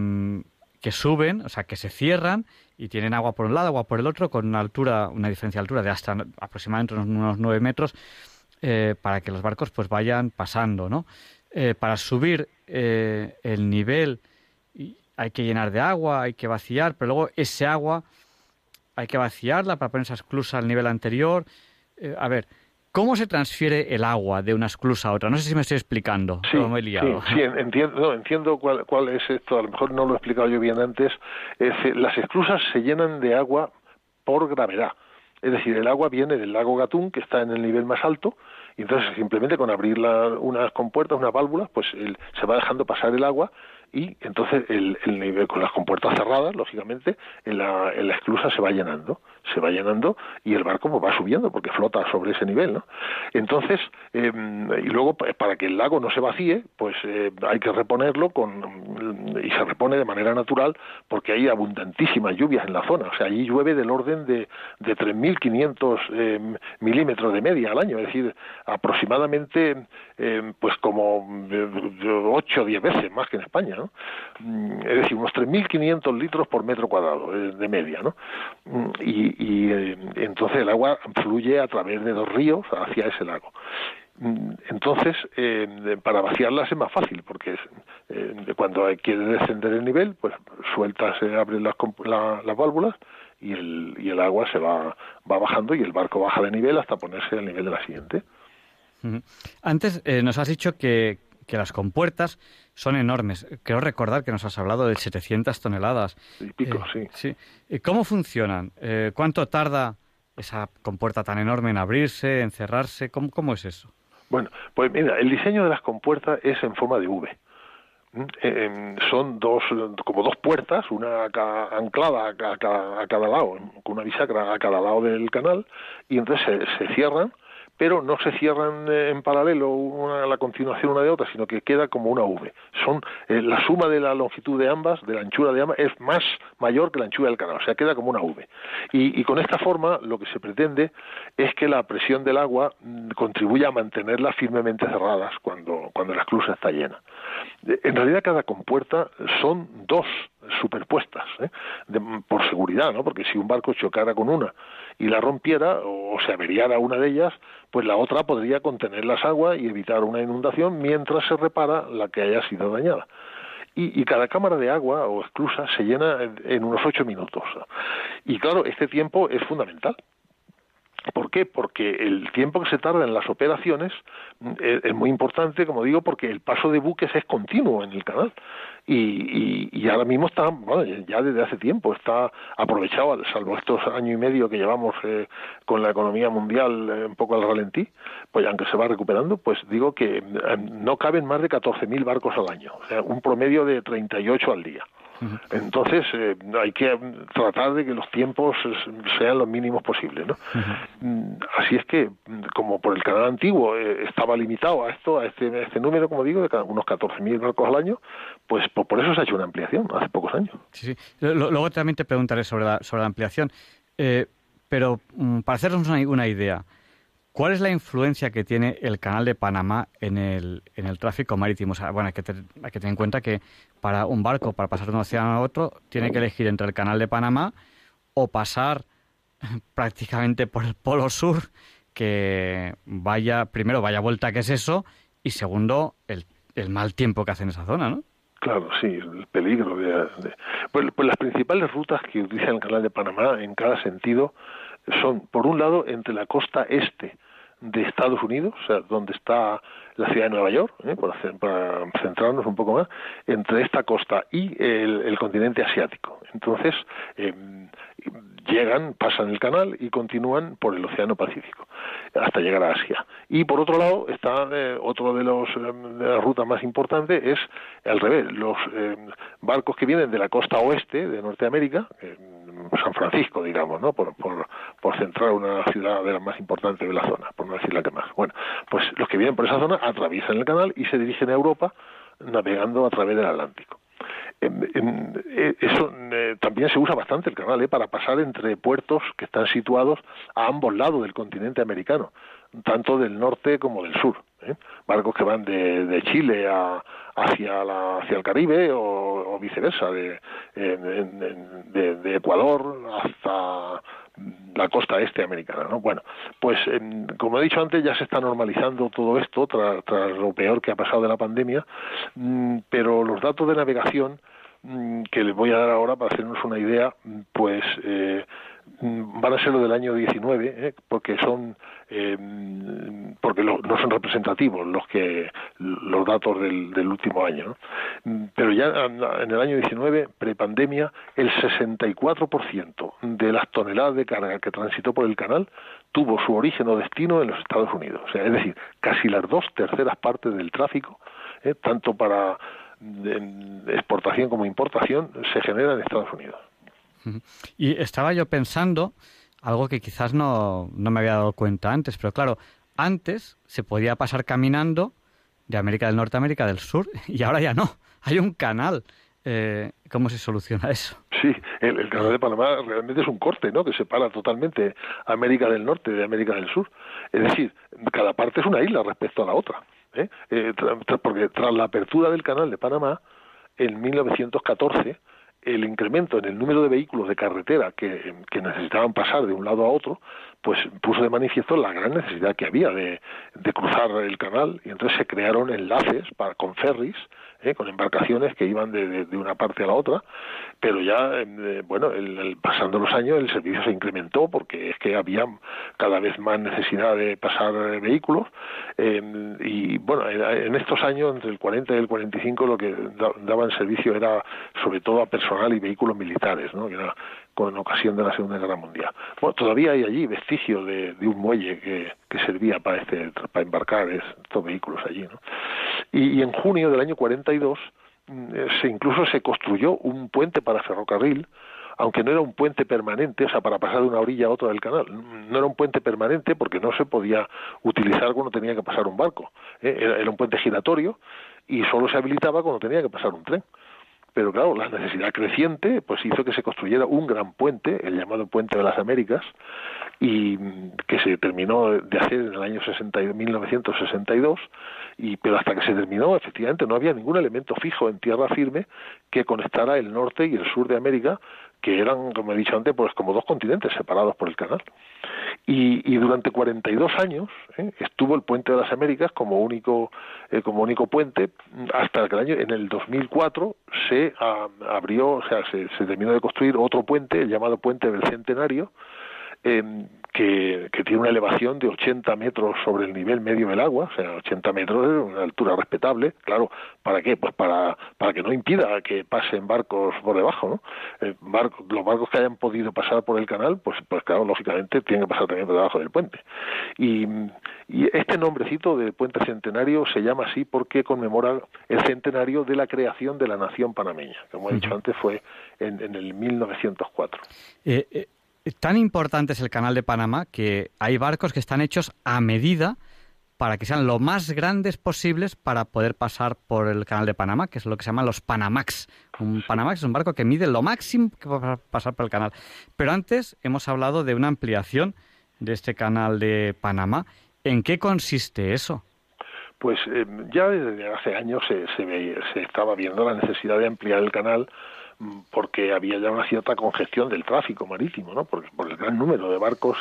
A: que suben, o sea, que se cierran y tienen agua por un lado, agua por el otro, con una altura, una diferencia de altura de hasta aproximadamente unos nueve metros, eh, para que los barcos pues vayan pasando, ¿no? Eh, para subir eh, el nivel hay que llenar de agua, hay que vaciar, pero luego ese agua hay que vaciarla para poner esa esclusa al nivel anterior. a ver, ¿Cómo se transfiere el agua de una esclusa a otra? No sé si me estoy explicando.
B: Sí, sí, entiendo, entiendo cuál, es esto. A lo mejor no lo he explicado yo bien antes. las esclusas se llenan de agua por gravedad. Es decir, el agua viene del lago Gatún, que está en el nivel más alto, y entonces simplemente con abrir unas compuertas, unas válvulas, pues se va dejando pasar el agua y entonces el, nivel con las compuertas cerradas, lógicamente, en la, en la esclusa se va llenando, se va llenando y el barco pues, va subiendo porque flota sobre ese nivel, ¿no? Entonces, em, y luego para que el lago no se vacíe, pues eh, hay que reponerlo con y se repone de manera natural porque hay abundantísimas lluvias en la zona, o sea, allí llueve del orden de, de 3.500 eh, milímetros de media al año, es decir, aproximadamente em, pues como 8 o 10 veces más que en España. Mm, es decir, unos 3.500 litros por metro cuadrado eh, de media, ¿no? Mm, y, eh, entonces el agua fluye a través de dos ríos hacia ese lago. Mm, entonces, eh, para vaciarlas es más fácil, porque cuando quiere descender el nivel, pues suelta, se abren las, las válvulas y el, y el agua se va, va bajando y el barco baja de nivel hasta ponerse al nivel de la siguiente.
A: Antes nos has dicho que, que las compuertas son enormes. Quiero recordar que nos has hablado de 700 toneladas.
B: Y pico, eh,
A: sí. sí. ¿Cómo funcionan? Eh, ¿Cuánto tarda esa compuerta tan enorme en abrirse, en cerrarse? ¿Cómo, ¿Cómo, es eso?
B: Bueno, pues mira, el diseño de las compuertas es en forma de V. ¿Mm? Eh, em, son dos, como dos puertas, una anclada a, cada lado, con una bisagra a cada lado del canal, y entonces se cierran pero no se cierran eh, en paralelo una la continuación una de otra, sino que queda como una V. Son eh, la suma de la longitud de ambas, de la anchura de ambas, es más mayor que la anchura del canal, o sea, queda como una V. Y, con esta forma lo que se pretende es que la presión del agua mm, contribuya a mantenerlas firmemente cerradas cuando, cuando la esclusa está llena. En realidad cada compuerta son dos superpuestas, ¿eh? por seguridad, ¿no? Porque si un barco chocara con una y la rompiera o se averiara una de ellas, pues la otra podría contener las aguas y evitar una inundación mientras se repara la que haya sido dañada. Y, cada cámara de agua o esclusa se llena en unos ocho minutos. Y claro, este tiempo es fundamental ¿Por qué? Porque el tiempo que se tarda en las operaciones mm, es, muy importante, como digo, porque el paso de buques es continuo en el canal. Y, y, ahora mismo está, bueno, ya desde hace tiempo está aprovechado, salvo estos años y medio que llevamos eh, con la economía mundial eh, un poco al ralentí, pues aunque se va recuperando, pues digo que eh, no caben más de 14.000 barcos al año, un promedio de 38 al día. Entonces eh, hay que tratar de que los tiempos sean los mínimos posibles. ¿no? Mm, así es que, como por el canal antiguo eh, estaba limitado a esto, a este, este número, como digo, de unos 14.000 barcos al año, pues por, eso se ha hecho una ampliación hace pocos años.
A: Sí, sí. Luego también te preguntaré sobre la, sobre la ampliación. Eh, pero mm, para hacernos una idea, ¿Cuál es la influencia que tiene el canal de Panamá en el, en el tráfico marítimo? bueno, hay que, tener en cuenta que para un barco, para pasar de un océano a otro, tiene que elegir entre el canal de Panamá o pasar prácticamente por el polo sur, que vaya, primero, vaya vuelta, que es eso? Y segundo, el, el mal tiempo que hace en esa zona, ¿no?
B: Claro, sí, el peligro. De, Pues, pues, las principales rutas que utiliza el canal de Panamá en cada sentido son, por un lado, entre la costa este de Estados Unidos, o sea, donde está la ciudad de Nueva York, ¿eh? para, centrarnos un poco más, entre esta costa y el, continente asiático. Entonces, em, llegan, pasan el canal y continúan por el Océano Pacífico hasta llegar a Asia. Y por otro lado, está eh, otro de, los, em, de las rutas más importantes es al revés, los em, barcos que vienen de la costa oeste de Norteamérica, San Francisco, digamos, ¿no? Por, por, por centrar una ciudad de las más importantes de la zona, por no decir la que más. Bueno, pues que vienen por esa zona atraviesan el canal y se dirigen a Europa navegando a través del Atlántico. Eh, eso eh, también se usa bastante el canal ¿eh? para pasar entre puertos que están situados a ambos lados del continente americano, tanto del norte como del sur. ¿eh? Barcos que van de, Chile a, hacia, la, hacia el Caribe o, viceversa, de, de, de, Ecuador hasta la costa este americana. ¿no? Bueno, pues como he dicho antes, ya se está normalizando todo esto tras, lo peor que ha pasado de la pandemia, mm, pero los datos de navegación mm, que les voy a dar ahora para hacernos una idea, pues eh, van a ser los del año 19, ¿eh? porque son eh, porque no son representativos los que los datos del, del último año. Pero ya en el año 19, prepandemia, el 64% de las toneladas de carga que transitó por el canal tuvo su origen o destino en los Estados Unidos. O sea, es decir, casi las dos terceras partes del tráfico, ¿eh? tanto para exportación como importación, se genera en Estados Unidos.
A: Y estaba yo pensando algo que quizás no, no me había dado cuenta antes, pero claro, antes se podía pasar caminando de América del Norte a América del Sur y ahora ya no. Hay un canal. Eh, ¿Cómo se soluciona eso?
B: Sí, el, canal de Panamá realmente es un corte, ¿no? Que separa totalmente América del Norte de América del Sur. Es decir, cada parte es una isla respecto a la otra. ¿eh? Eh, porque tras la apertura del canal de Panamá, en 1914, el incremento en el número de vehículos de carretera que, necesitaban pasar de un lado a otro, pues puso de manifiesto la gran necesidad que había de, cruzar el canal. Y entonces se crearon enlaces para, con ferries, ¿eh? con embarcaciones que iban de, una parte a la otra, pero ya, eh, bueno, el, pasando los años el servicio se incrementó porque es que había cada vez más necesidad de pasar vehículos eh, y bueno, en estos años, entre el 40 y el 45, lo que daban servicio era sobre todo a personas y vehículos militares, ¿no? era con ocasión de la Segunda Guerra Mundial. Bueno, todavía hay allí vestigios de, un muelle que, servía para, este, para embarcar estos vehículos allí. ¿no? Y, en junio del año 42 mm, se incluso se construyó un puente para ferrocarril aunque no era un puente permanente, o sea, para pasar de una orilla a otra del canal. No era un puente permanente porque no se podía utilizar cuando tenía que pasar un barco. ¿eh? era, un puente giratorio y solo se habilitaba cuando tenía que pasar un tren pero claro, la necesidad creciente pues hizo que se construyera un gran puente, el llamado Puente de las Américas, y que se terminó de hacer en el año 60, 1962, y, pero hasta que se terminó, efectivamente, no había ningún elemento fijo en tierra firme que conectara el norte y el sur de América, que eran, como he dicho antes, pues como dos continentes separados por el canal. Y, y durante 42 años ¿eh? estuvo el Puente de las Américas como único, eh, como único puente hasta que el año, en el 2004 se abrió, o sea, se, terminó de construir otro puente, el llamado Puente del Centenario, em, que, tiene una elevación de 80 metros sobre el nivel medio del agua, o sea, 80 metros es una altura respetable. Claro, ¿para qué? Pues para, para que no impida que pasen barcos por debajo, ¿no? Eh, los barcos que hayan podido pasar por el canal, pues, pues claro, lógicamente tienen que pasar también por debajo del puente. Y, este nombrecito de Puente Centenario se llama así porque conmemora el centenario de la creación de la nación panameña. Como he dicho antes, fue en, en el 1904.
A: Eh, eh, tan importante es el canal de Panamá que hay barcos que están hechos a medida para que sean lo más grandes posibles para poder pasar por el canal de Panamá, que es lo que se llama los Panamax. Un Panamax es un barco que mide lo máximo que va pasar por el canal. Pero antes hemos hablado de una ampliación de este canal de Panamá. ¿En qué consiste eso?
B: Pues eh, ya desde hace años se, se estaba viendo la necesidad de ampliar el canal porque había ya una cierta congestión del tráfico marítimo, ¿no? Por, por el gran número de barcos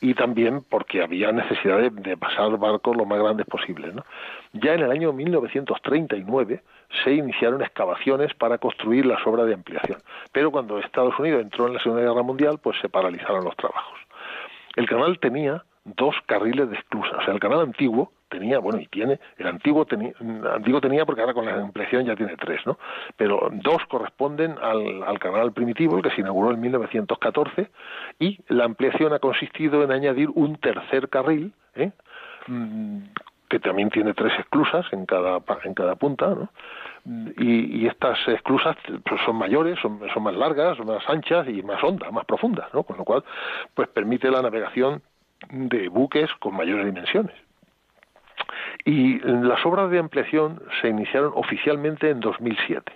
B: y también porque había necesidad de, pasar barcos lo más grandes posibles, ¿no? Ya en el año 1939 se iniciaron excavaciones para construir las obras de ampliación, pero cuando Estados Unidos entró en la Segunda Guerra Mundial, pues se paralizaron los trabajos. El canal tenía dos carriles de esclusa, o sea, el canal antiguo tenía, bueno, y tiene, el antiguo tenía, antiguo tenía porque ahora con la ampliación ya tiene tres, ¿no? Pero dos corresponden al, al canal primitivo, que se inauguró en 1914, y la ampliación ha consistido en añadir un tercer carril, ¿eh? Mm, que también tiene tres esclusas en cada, en cada punta. Y, estas esclusas pues, son mayores, son, son más largas, son más anchas y más hondas, más profundas, ¿no? Con lo cual, pues permite la navegación de buques con mayores dimensiones. Y las obras de ampliación se iniciaron oficialmente en 2007.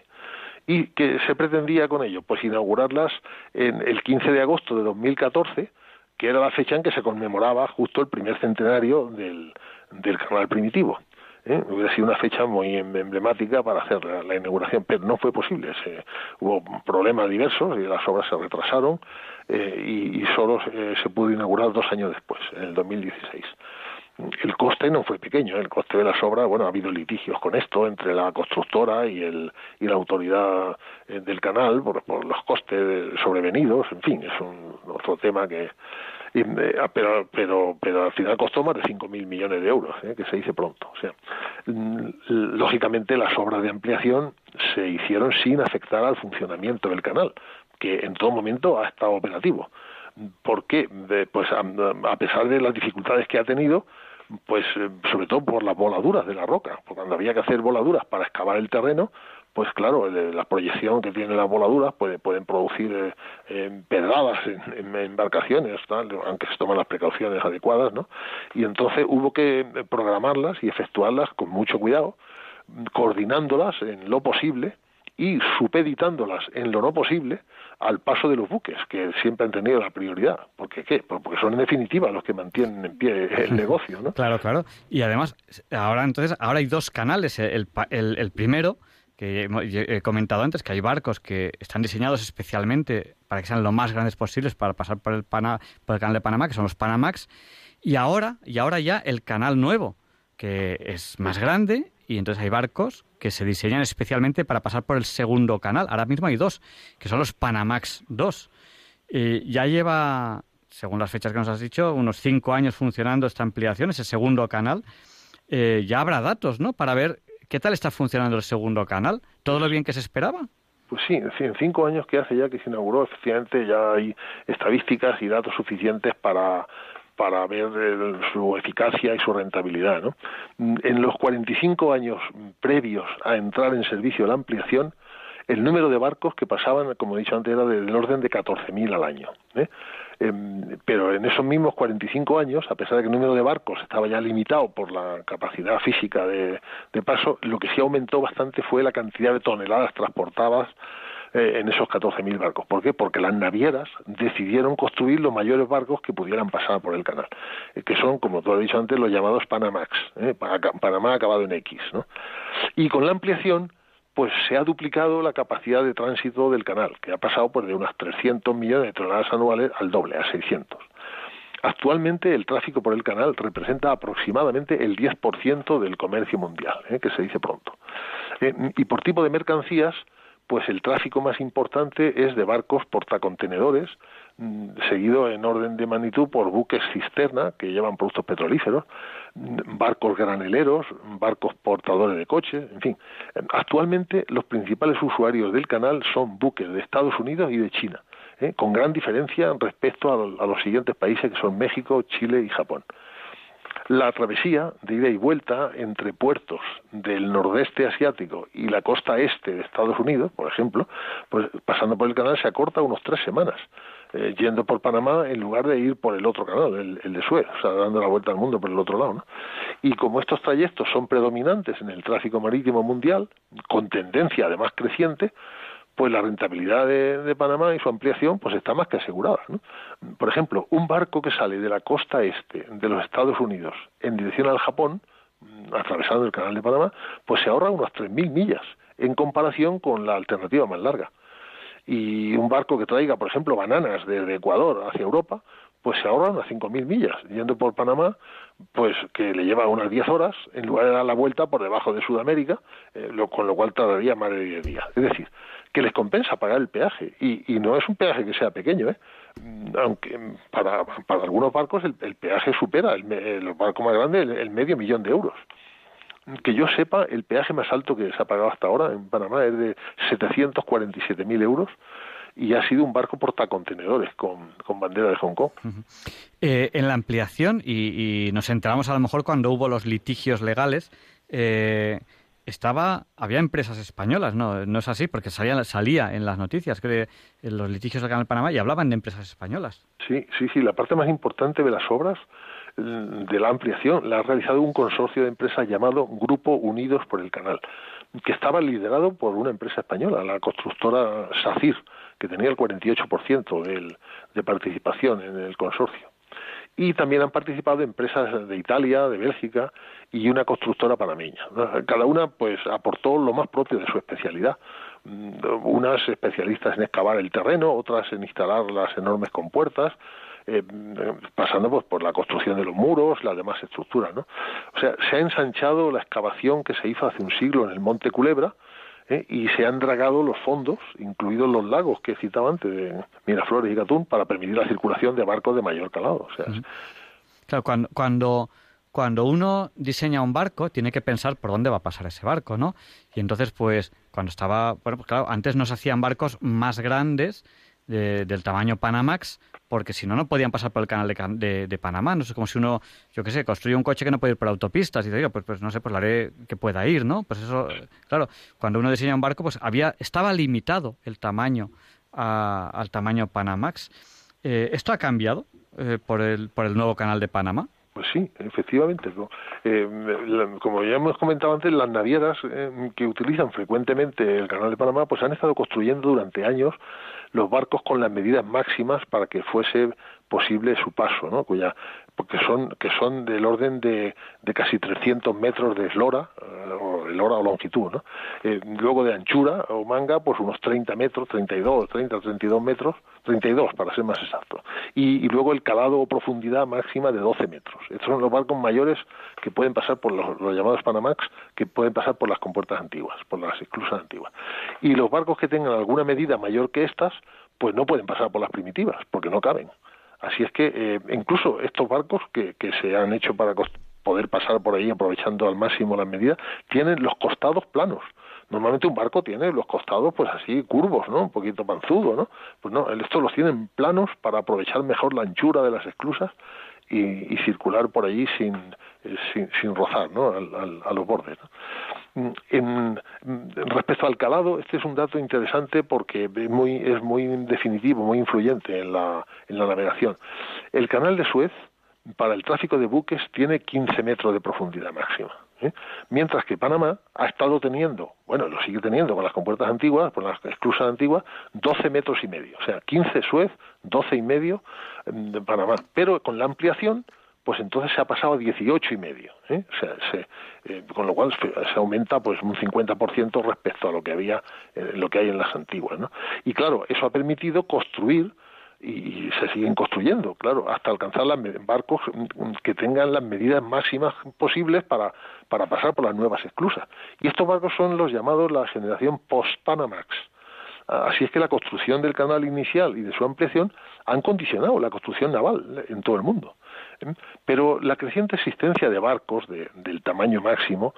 B: ¿Y qué se pretendía con ello? Pues inaugurarlas en el 15 de agosto de 2014, que era la fecha en que se conmemoraba justo el primer centenario del, del canal primitivo. ¿eh? Hubiera sido una fecha muy em, emblemática para hacer la, inauguración, pero no fue posible. Se, hubo problemas diversos y las obras se retrasaron eh, y, y, solo se pudo inaugurar dos años después, en el 2016 el coste no fue pequeño, ¿eh? el coste de las obras, bueno, ha habido litigios con esto entre la constructora y, el, y la autoridad eh, del canal por, por los costes sobrevenidos, en fin, es un otro tema que... Eh, ah, pero, pero, pero al final costó más de 5.000 millones de euros, que se dice pronto. O sea, mm, lógicamente las obras de ampliación se hicieron sin afectar al funcionamiento del canal, que en todo momento ha estado operativo. ¿Por qué? Pues a pesar de las dificultades que ha tenido, pues eh, sobre todo por las voladuras de la roca, porque cuando había que hacer voladuras para excavar el terreno, pues claro, la proyección que tienen las voladuras puede, pueden producir eh, pedradas en, embarcaciones, aunque se toman las precauciones adecuadas, ¿no? Y entonces hubo que programarlas y efectuarlas con mucho cuidado, coordinándolas en lo posible y supeditándolas en lo no posible al paso de los buques, que siempre han tenido la prioridad. porque qué? Porque son en definitiva los que mantienen en pie el negocio, ¿no?
A: Claro, claro. Y además, ahora entonces, ahora hay dos canales. El, el, primero, que he comentado antes, que hay barcos que están diseñados especialmente para que sean lo más grandes posibles para pasar por el, Pana, por el canal de Panamá, que son los Panamax. Y ahora, y ahora ya el canal nuevo, que es más grande y entonces hay barcos que se diseñan especialmente para pasar por el segundo canal. Ahora mismo hay dos, que son los Panamax 2. ya lleva, según las fechas que nos has dicho, unos cinco años funcionando esta ampliación, ese segundo canal. Eh, ya habrá datos, ¿no? Para ver qué tal está funcionando el segundo canal. ¿Todo lo bien que se esperaba?
B: Pues sí, en cinco años que hace ya que se inauguró, efectivamente ya hay estadísticas y datos suficientes para para ver eh, su eficacia y su rentabilidad. ¿no? En los 45 años previos a entrar en servicio la ampliación, el número de barcos que pasaban, como he dicho antes, era del orden de 14.000 al año. ¿eh? Em, pero en esos mismos 45 años, a pesar de que el número de barcos estaba ya limitado por la capacidad física de paso, lo que sí aumentó bastante fue la cantidad de toneladas transportadas eh, en esos 14.000 barcos. ¿Por qué? Porque las navieras decidieron construir los mayores barcos que pudieran pasar por el canal, eh, que son, como tú has dicho antes, los llamados Panamax, ¿eh? Panamá acabado en X. ¿no? Y con la ampliación, pues se ha duplicado la capacidad de tránsito del canal, que ha pasado pues, de unas 300 millones de toneladas anuales al doble, a 600. Actualmente el tráfico por el canal representa aproximadamente el 10% del comercio mundial, que se dice pronto. y por tipo de mercancías, pues el tráfico más importante es de barcos portacontenedores, mm, seguido en orden de magnitud por buques cisterna que llevan productos petrolíferos, mm, barcos graneleros, barcos portadores de coches, en fin. Actualmente los principales usuarios del canal son buques de Estados Unidos y de China, ¿eh? con gran diferencia respecto a los siguientes países que son México, Chile y Japón. La travesía de ida y vuelta entre puertos del nordeste asiático y la costa este de Estados Unidos, por ejemplo, pues pasando por el canal se acorta unos tres semanas, eh, yendo por Panamá en lugar de ir por el otro canal, el, de Suez, o sea, dando la vuelta al mundo por el otro lado. ¿no? Y como estos trayectos son predominantes en el tráfico marítimo mundial, con tendencia además creciente, pues la rentabilidad de, Panamá y su ampliación pues está más que asegurada. ¿no? Por ejemplo, un barco que sale de la costa este de los Estados Unidos en dirección al Japón, mm, atravesando el canal de Panamá, pues se ahorra unas 3.000 millas en comparación con la alternativa más larga. Y un barco que traiga, por ejemplo, bananas desde Ecuador hacia Europa, pues se ahorra unas 5.000 millas. Yendo por Panamá, pues que le lleva unas 10 horas, en lugar de dar la vuelta por debajo de Sudamérica, eh, lo, con lo cual tardaría más de 10 días. Es decir, que les compensa pagar el peaje. Y, y no es un peaje que sea pequeño, ¿eh? Mm, aunque para, para algunos barcos el, peaje supera, el, el, barco más grande, el, medio millón de euros. Que yo sepa, el peaje más alto que se ha pagado hasta ahora en Panamá es de 747.000 euros y ha sido un barco portacontenedores con, con bandera de Hong Kong.
A: Eh, en la ampliación, y, y, nos enteramos a lo mejor cuando hubo los litigios legales, eh, estaba había empresas españolas, no, no es así, porque salía, salía en las noticias que en los litigios del Canal Panamá y hablaban de empresas españolas.
B: Sí, sí, sí, la parte más importante de las obras mm, de la ampliación la ha realizado un consorcio de empresas llamado Grupo Unidos por el Canal, que estaba liderado por una empresa española, la constructora SACIR, que tenía el 48% del, de participación en el consorcio y también han participado empresas de Italia, de Bélgica y una constructora panameña. Cada una pues aportó lo más propio de su especialidad. Mm, unas especialistas en excavar el terreno, otras en instalar las enormes compuertas, eh, pasando pues por la construcción de los muros, las demás estructuras, ¿no? O sea, se ha ensanchado la excavación que se hizo hace un siglo en el Monte Culebra, ¿eh? y se han dragado los fondos, incluidos los lagos que citaba antes, de Miraflores y Gatún, para permitir la circulación de barcos de mayor calado. O sea,
A: Claro, cuando, cuando, cuando uno diseña un barco, tiene que pensar por dónde va a pasar ese barco, ¿no? Y entonces, pues, cuando estaba, bueno, pues claro, antes no se hacían barcos más grandes del tamaño Panamax, porque si no, no podían pasar por el canal de, de, Panamá. No sé, como si uno, yo qué sé, construye un coche que no puede ir por autopistas y dice, pues, pues no sé, pues lo haré que pueda ir, ¿no? Pues eso, claro, cuando uno diseña un barco, pues había, estaba limitado el tamaño al tamaño Panamax. Eh, ¿Esto ha cambiado eh, por, el, por el nuevo canal de Panamá?
B: Pues sí, efectivamente. Eh, como ya hemos comentado antes, las navieras que utilizan frecuentemente el Canal de Panamá, pues han estado construyendo durante años los barcos con las medidas máximas para que fuese posible su paso, ¿no? Cuya, porque son que son del orden de, de casi 300 metros de eslora, eh, o eslora o longitud, ¿no? Eh, luego de anchura o manga, pues unos 30 metros, 32, 30, 32 metros, 32 para ser más exacto. Y, y luego el calado o profundidad máxima de 12 metros. Estos son los barcos mayores que pueden pasar por los, llamados Panamax, que pueden pasar por las compuertas antiguas, por las esclusas antiguas. Y los barcos que tengan alguna medida mayor que estas, pues no pueden pasar por las primitivas, porque no caben. Así es que eh, incluso estos barcos que, se han hecho para poder pasar por ahí aprovechando al máximo las medidas, tienen los costados planos. Normalmente un barco tiene los costados pues así curvos, ¿no? Un poquito panzudo, ¿no? Pues no, estos los tienen planos para aprovechar mejor la anchura de las esclusas y, circular por allí sin, eh, sin, sin, rozar, ¿no? Al, a los bordes. En, respecto al calado, este es un dato interesante porque es muy, es muy definitivo, muy influyente en la, en la navegación. El canal de Suez, para el tráfico de buques, tiene 15 metros de profundidad máxima. ¿eh? Mientras que Panamá ha estado teniendo, bueno, lo sigue teniendo con las compuertas antiguas, con las esclusas antiguas, 12 metros y medio. O sea, 15 Suez, 12 y medio de Panamá. Pero con la ampliación pues entonces se ha pasado a 18 y medio, ¿eh? o sea, se, eh, con lo cual se aumenta pues un 50% respecto a lo que había, eh, lo que hay en las antiguas, ¿no? Y claro, eso ha permitido construir y, se siguen construyendo, claro, hasta alcanzar las barcos que tengan las medidas máximas posibles para, para pasar por las nuevas esclusas. Y estos barcos son los llamados la generación post-Panamax, Así es que la construcción del canal inicial y de su ampliación han condicionado la construcción naval en todo el mundo. ¿Eh? Pero la creciente existencia de barcos del tamaño máximo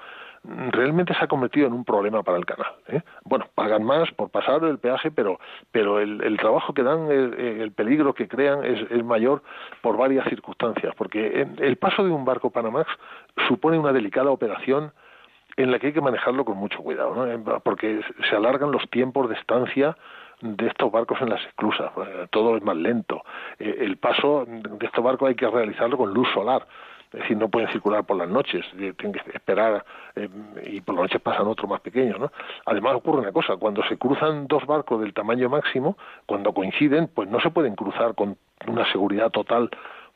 B: realmente se ha convertido en un problema para el canal. ¿eh? Bueno, pagan más por pasar el peaje, pero, pero el, trabajo que dan, el, peligro que crean es, mayor por varias circunstancias, porque el paso de un barco Panamax supone una delicada operación en la que hay que manejarlo con mucho cuidado, ¿no? porque se alargan los tiempos de estancia de estos barcos en las esclusas, todo es más lento. Eh, el paso de estos barcos hay que realizarlo con luz solar, es decir, no pueden circular por las noches, tienen que esperar eh, y por las noches pasan otros más pequeños, ¿no? Además ocurre una cosa, cuando se cruzan dos barcos del tamaño máximo, cuando coinciden, pues no se pueden cruzar con una seguridad total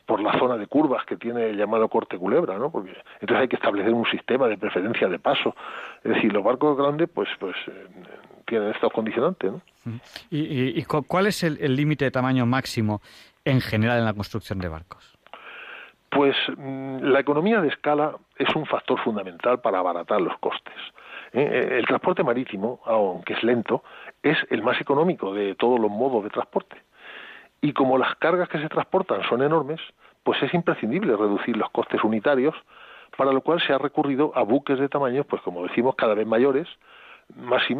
B: por la zona de curvas que tiene el llamado corte culebra, ¿no? Porque entonces hay que establecer un sistema de preferencia de paso. Es decir, los barcos grandes, pues, pues eh, tienen estos condicionantes, ¿no?
A: ¿Y, cuál es el límite de tamaño máximo en general en la construcción de barcos?
B: Pues mm, la economía de escala es un factor fundamental para abaratar los costes. ¿eh? Eh, el transporte marítimo, aunque es lento, es el más económico de todos los modos de transporte. Y como las cargas que se transportan son enormes, pues es imprescindible reducir los costes unitarios, para lo cual se ha recurrido a buques de tamaños, pues como decimos, cada vez mayores, más y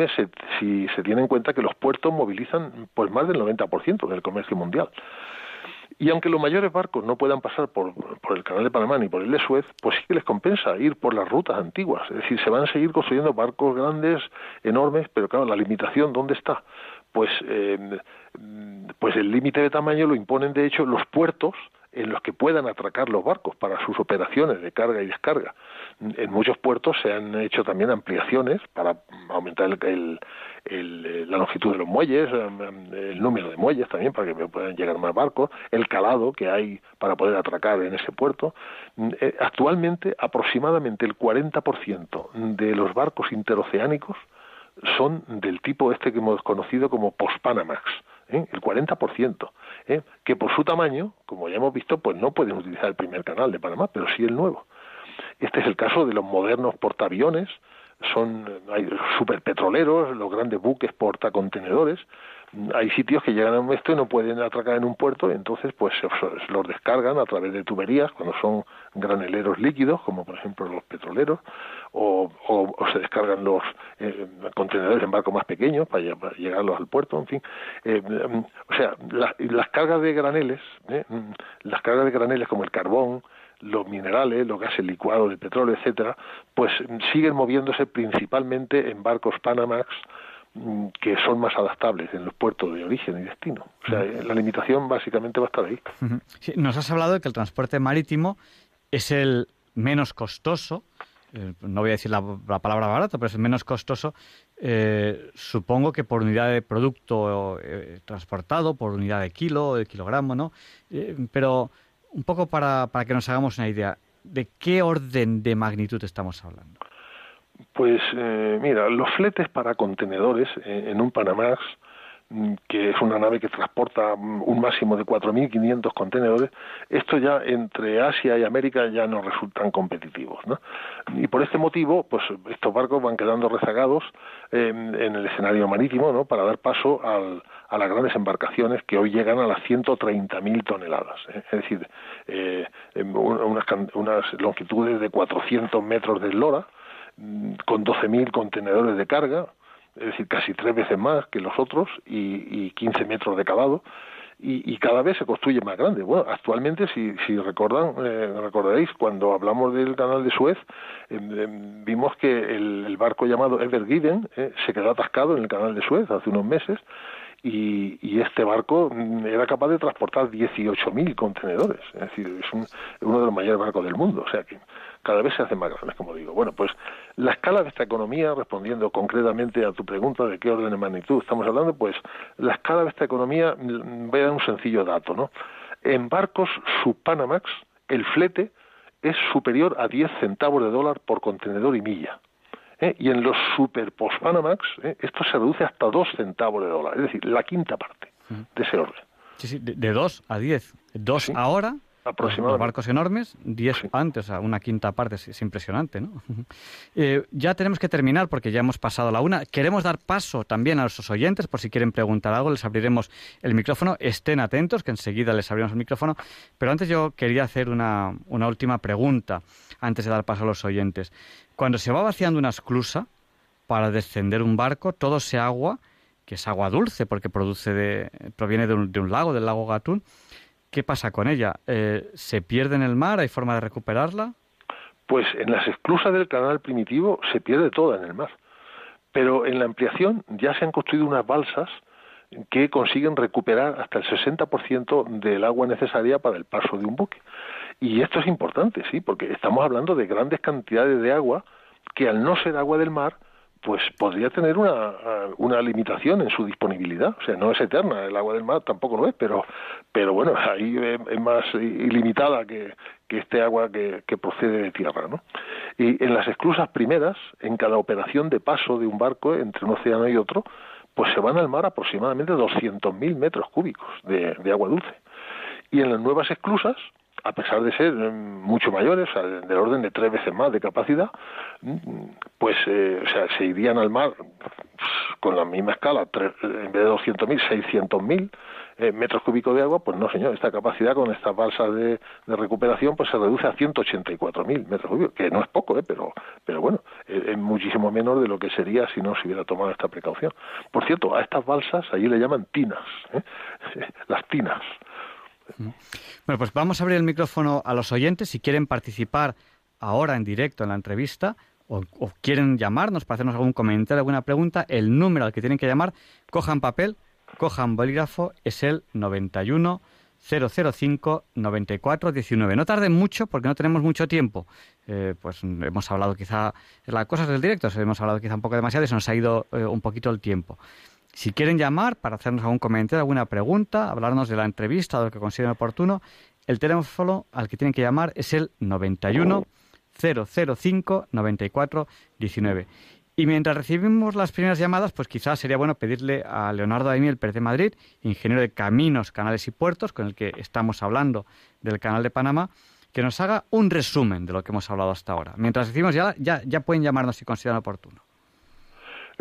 B: si se tiene en cuenta que los puertos movilizan pues más del 90% del comercio mundial. Y aunque los mayores barcos no puedan pasar por, por, el canal de Panamá ni por el de Suez, pues sí que les compensa ir por las rutas antiguas. Es decir, se van a seguir construyendo barcos grandes, enormes, pero claro, la limitación, ¿dónde está? Pues, eh, pues el límite de tamaño lo imponen, de hecho, los puertos en los que puedan atracar los barcos para sus operaciones de carga y descarga. En muchos puertos se han hecho también ampliaciones para aumentar el, el, la longitud de los muelles, em, el número de muelles también para que puedan llegar más barcos, el calado que hay para poder atracar en ese puerto. Eh, actualmente, aproximadamente el 40% de los barcos interoceánicos son del tipo este que hemos conocido como post-Panamax ¿eh? el 40%, ¿eh? que por su tamaño, como ya hemos visto, pues no pueden utilizar el primer canal de Panamá, pero sí el nuevo. Este es el caso de los modernos portaaviones, son hay superpetroleros, los grandes buques portacontenedores, hay sitios que llegan a esto y no pueden atracar en un puerto, entonces pues se, los descargan a través de tuberías cuando son graneleros líquidos, como por ejemplo los petroleros, o, se descargan los eh, contenedores en barcos más pequeños para, llegarlos al puerto, en fin. Eh, mm, o sea, las cargas de graneles, eh, mm, las cargas de graneles como el carbón, los minerales, los gases licuados, el petróleo, etcétera, pues siguen moviéndose principalmente en barcos Panamax mm, que son más adaptables en los puertos de origen y destino. O sea, la limitación básicamente va a estar ahí.
A: nos has hablado de que el transporte marítimo es el menos costoso, eh, no voy a decir la, palabra barato, pero es el menos costoso, eh, supongo que por unidad de producto eh, transportado, por unidad de kilo, de kilogramo, ¿no? pero un poco para, para que nos hagamos una idea, ¿de qué orden de magnitud estamos hablando?
B: Pues eh, mira, los fletes para contenedores eh, en un Panamax, que es una nave que transporta mm, un máximo de 4.500 contenedores, esto ya entre Asia y América ya no resultan competitivos. ¿no? Y por este motivo, pues estos barcos van quedando rezagados eh, en el escenario marítimo ¿no? para dar paso al, a las grandes embarcaciones que hoy llegan a las 130.000 toneladas. ¿eh? Es decir, eh, unas, unas, longitudes de 400 metros de eslora, mm, con 12.000 contenedores de carga, es decir, casi tres veces más que los otros, y, y 15 metros de cavado. Y, y, cada vez se construye más grande. Bueno, actualmente, si, si recordan, eh, recordaréis, cuando hablamos del canal de Suez, em, em, vimos que el, barco llamado Ever Given eh, se quedó atascado en el canal de Suez hace unos meses y, este barco mm, era capaz de transportar 18.000 contenedores, es decir, es uno de los mayores barcos del mundo, o sea que cada vez se hacen más grandes, como digo. Bueno, pues la escala de esta economía, respondiendo concretamente a tu pregunta de qué orden de magnitud estamos hablando, pues la escala de esta economía, mm, voy a dar un sencillo dato, ¿no? En barcos subpanamax, el flete es superior a 10 centavos de dólar por contenedor y milla. ¿eh? y en los super post-Panamax ¿eh? esto se reduce hasta 2 centavos de dólar, es decir, la quinta parte de ese orden.
A: Sí, sí, de 2 a 10. 2 ahora Los barcos enormes, 10 antes, o sea, una quinta parte, es, impresionante, ¿no? Eh, ya tenemos que terminar porque ya hemos pasado la una. Queremos dar paso también a nuestros oyentes, por si quieren preguntar algo, les abriremos el micrófono. Estén atentos, que enseguida les abrimos el micrófono. Pero antes yo quería hacer una, una última pregunta, antes de dar paso a los oyentes. Cuando se va vaciando una esclusa para descender un barco, todo ese agua, que es agua dulce porque produce de, proviene de un, de un lago, del lago Gatún, ¿Qué pasa con ella? Eh, ¿Se pierde en el mar? ¿Hay forma de recuperarla?
B: Pues en las esclusas del canal primitivo se pierde toda en el mar. Pero en la ampliación ya se han construido unas balsas que consiguen recuperar hasta el 60% del agua necesaria para el paso de un buque. Y esto es importante, sí, porque estamos hablando de grandes cantidades de agua que al no ser agua del mar, pues podría tener una, una limitación en su disponibilidad. O sea, no es eterna, el agua del mar tampoco lo es, pero, pero bueno, ahí es, más ilimitada que, que este agua que, que, procede de tierra. ¿no? Y en las esclusas primeras, en cada operación de paso de un barco entre un océano y otro, pues se van al mar aproximadamente 200.000 metros cúbicos de, de agua dulce. Y en las nuevas esclusas, a pesar de ser mm, mucho mayores, del orden de tres veces más de capacidad, mm, pues eh, o sea, se irían al mar con la misma escala, en vez de 200.000, 600.000 eh, metros cúbicos de agua, pues no, señor, esta capacidad con estas balsas de, recuperación pues se reduce a 184.000 metros cúbicos, que no es poco, ¿eh? pero, pero bueno, es, muchísimo menor de lo que sería si no se hubiera tomado esta precaución. Por cierto, a estas balsas allí le llaman tinas, ¿eh? las tinas.
A: Bueno, pues vamos a abrir el micrófono a los oyentes. Si quieren participar ahora en directo en la entrevista o, quieren llamarnos para hacernos algún comentario, alguna pregunta, el número al que tienen que llamar, cojan papel, cojan bolígrafo, es el 91 005 94 19. No tarden mucho porque no tenemos mucho tiempo. Eh, pues hemos hablado quizá, las cosas del directo, hemos hablado quizá un poco demasiado y se nos ha ido eh, un poquito el tiempo. Si quieren llamar para hacernos algún comentario, alguna pregunta, hablarnos de la entrevista o de lo que consideren oportuno, el teléfono al que tienen que llamar es el 91 005 94 19. Y mientras recibimos las primeras llamadas, pues quizás sería bueno pedirle a Leonardo Daimiel Pérez de Madrid, ingeniero de caminos, canales y puertos, con el que estamos hablando del canal de Panamá, que nos haga un resumen de lo que hemos hablado hasta ahora. Mientras decimos ya, ya, ya pueden llamarnos si consideran oportuno.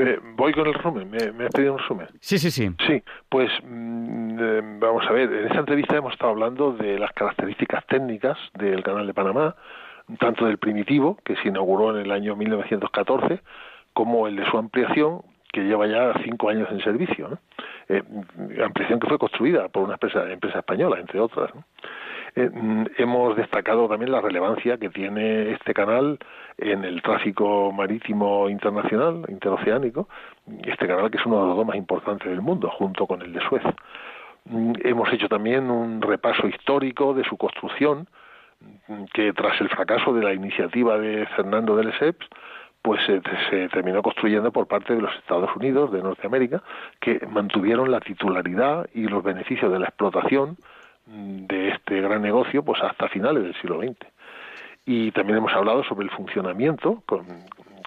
B: Eh, voy con el resumen, ¿Me, ¿Me, has pedido un resumen?
A: Sí, sí, sí.
B: Sí, pues mm, eh, vamos a ver, en esta entrevista hemos estado hablando de las características técnicas del Canal de Panamá, tanto del primitivo, que se inauguró en el año 1914, como el de su ampliación, que lleva ya cinco años en servicio. ¿no? Eh, ampliación que fue construida por una empresa, empresa española, entre otras. ¿no? Eh, mm, hemos destacado también la relevancia que tiene este canal en el tráfico marítimo internacional, interoceánico, este canal que es uno de los dos más importantes del mundo, junto con el de Suez. Mm, hemos hecho también un repaso histórico de su construcción, mm, que tras el fracaso de la iniciativa de Fernando de Lesseps, pues se, se, terminó construyendo por parte de los Estados Unidos de Norteamérica, que mantuvieron la titularidad y los beneficios de la explotación de este gran negocio pues hasta finales del siglo XX. Y también hemos hablado sobre el funcionamiento con,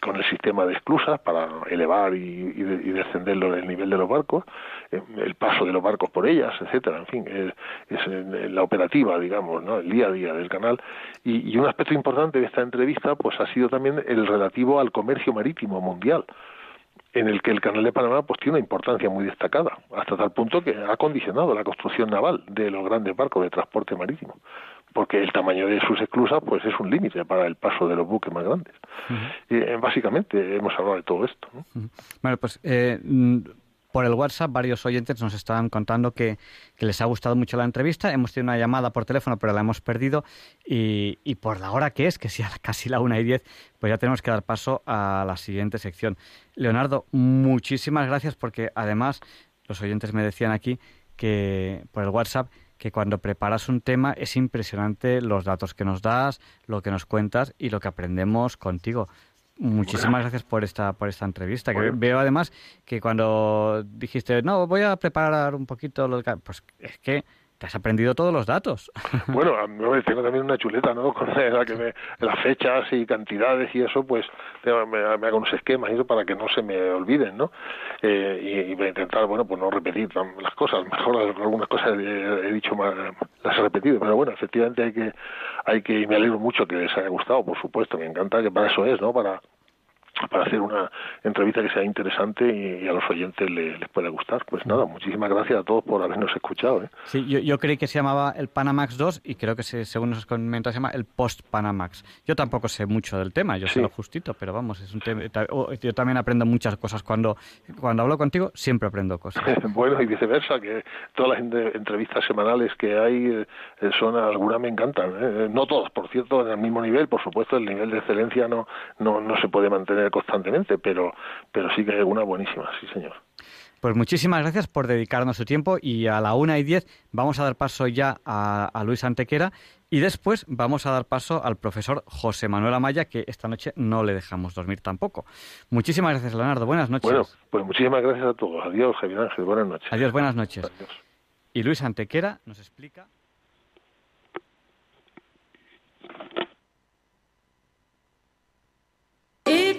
B: con el sistema de esclusas para elevar y, y, descenderlo el nivel de los barcos, eh, el paso de los barcos por ellas, etcétera, en fin, es, es la operativa, digamos, ¿no? el día a día del canal. Y, y un aspecto importante de esta entrevista pues ha sido también el relativo al comercio marítimo mundial en el que el Canal de Panamá pues tiene una importancia muy destacada, hasta tal punto que ha condicionado la construcción naval de los grandes barcos de transporte marítimo, porque el tamaño de sus esclusas pues es un límite para el paso de los buques más grandes. y, eh, básicamente hemos hablado de todo esto.
A: Bueno, pues eh, por el WhatsApp varios oyentes nos estaban contando que, les ha gustado mucho la entrevista. Hemos tenido una llamada por teléfono, pero la hemos perdido. Y, y por la hora que es, que sea casi la una y diez, pues ya tenemos que dar paso a la siguiente sección. Leonardo, muchísimas gracias porque además los oyentes me decían aquí que por el WhatsApp que cuando preparas un tema es impresionante los datos que nos das, lo que nos cuentas y lo que aprendemos contigo. Muchísimas gracias por esta por esta entrevista. Que veo además que cuando dijiste, no, voy a preparar un poquito, lo pues es que te has aprendido todos los datos.
B: Bueno, tengo también una chuleta, ¿no? Con la que me, las fechas y cantidades y eso, pues me, hago unos esquemas y eso para que no se me olviden, ¿no? Eh, y, voy a intentar, bueno, pues no repetir las cosas. Mejor algunas cosas he, dicho más, las he repetido, pero bueno, efectivamente hay que, hay que, y me alegro mucho que les haya gustado, por supuesto, me encanta que para eso es, ¿no? Para para hacer una entrevista que sea interesante y, a los oyentes les pueda gustar. Pues nada, muchísimas gracias a todos por habernos escuchado. ¿eh?
A: Sí, yo, creí que se llamaba el Panamax 2 y creo que según nos comenta se llama el Post Panamax. Yo tampoco sé mucho del tema, yo sé lo justito, pero vamos, es un tema, yo también aprendo muchas cosas cuando cuando hablo contigo, siempre aprendo cosas.
B: bueno, y viceversa, que todas las entrevistas semanales que hay eh, son algunas me encantan, ¿eh? no todas, por cierto, en el mismo nivel, por supuesto, el nivel de excelencia no no, no se puede mantener constantemente, pero, pero sí que hay alguna buenísima, sí señor.
A: Pues muchísimas gracias por dedicarnos su tiempo y a la una y diez vamos a dar paso ya a, Luis Antequera y después vamos a dar paso al profesor José Manuel Amaya que esta noche no le dejamos dormir tampoco. Muchísimas gracias Leonardo, buenas noches.
B: Bueno, pues muchísimas gracias a todos. Adiós Javier Ángel, buenas noches.
A: Adiós, buenas noches. Y Luis Antequera nos explica...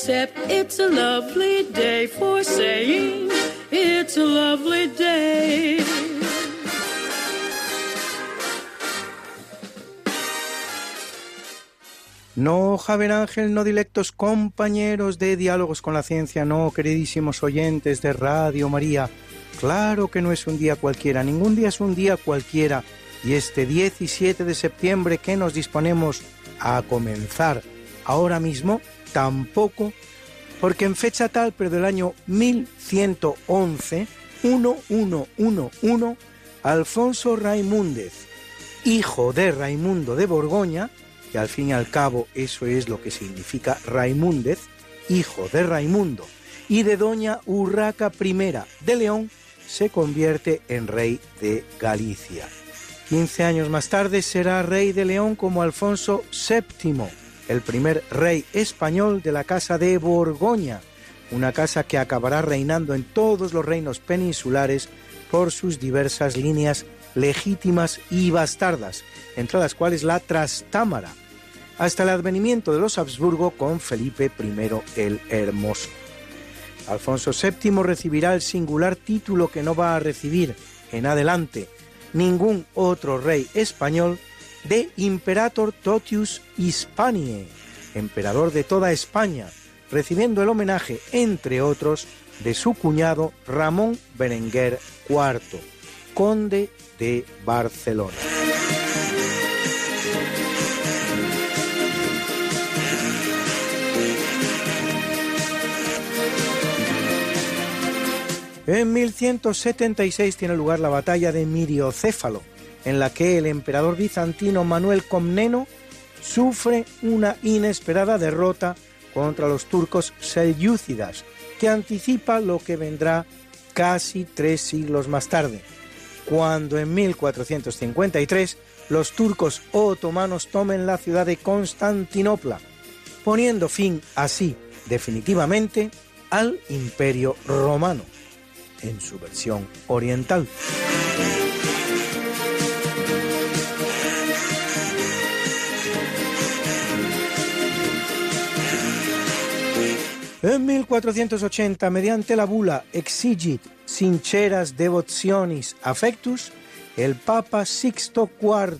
A: except it's a lovely day for saying it's a lovely day.
C: No, Javier Ángel, no dilectos compañeros de Diálogos con la Ciencia, no, queridísimos oyentes de Radio María. Claro que no es un día cualquiera, ningún día es un día cualquiera. Y este 17 de septiembre que nos disponemos a comenzar ahora mismo, tampoco, porque en fecha tal, pero del año 1111, 1111, Alfonso Raimúndez, hijo de Raimundo de Borgoña, que al fin y al cabo eso es lo que significa Raimúndez, hijo de Raimundo, y de doña Urraca I de León, se convierte en rey de Galicia. Quince años más tarde será rey de León como Alfonso VII, el primer rey español de la Casa de Borgoña, una casa que acabará reinando en todos los reinos peninsulares por sus diversas líneas legítimas y bastardas, entre las cuales la Trastámara, hasta el advenimiento de los Habsburgo con Felipe I el Hermoso. Alfonso VII recibirá el singular título que no va a recibir en adelante ningún otro rey español de Imperator Totius Hispaniae, emperador de toda España, recibiendo el homenaje, entre otros, de su cuñado Ramón Berenguer IV, conde de Barcelona. En 1176 tiene lugar la batalla de Miriocéfalo, en la que el emperador bizantino Manuel Comneno sufre una inesperada derrota contra los turcos selyúcidas, que anticipa lo que vendrá casi tres siglos más tarde, cuando en 1453 los turcos otomanos tomen la ciudad de Constantinopla, poniendo fin así definitivamente al imperio romano en su versión oriental. En 1480, mediante la bula Exigit Sinceras Devotionis Affectus, el Papa Sixto IV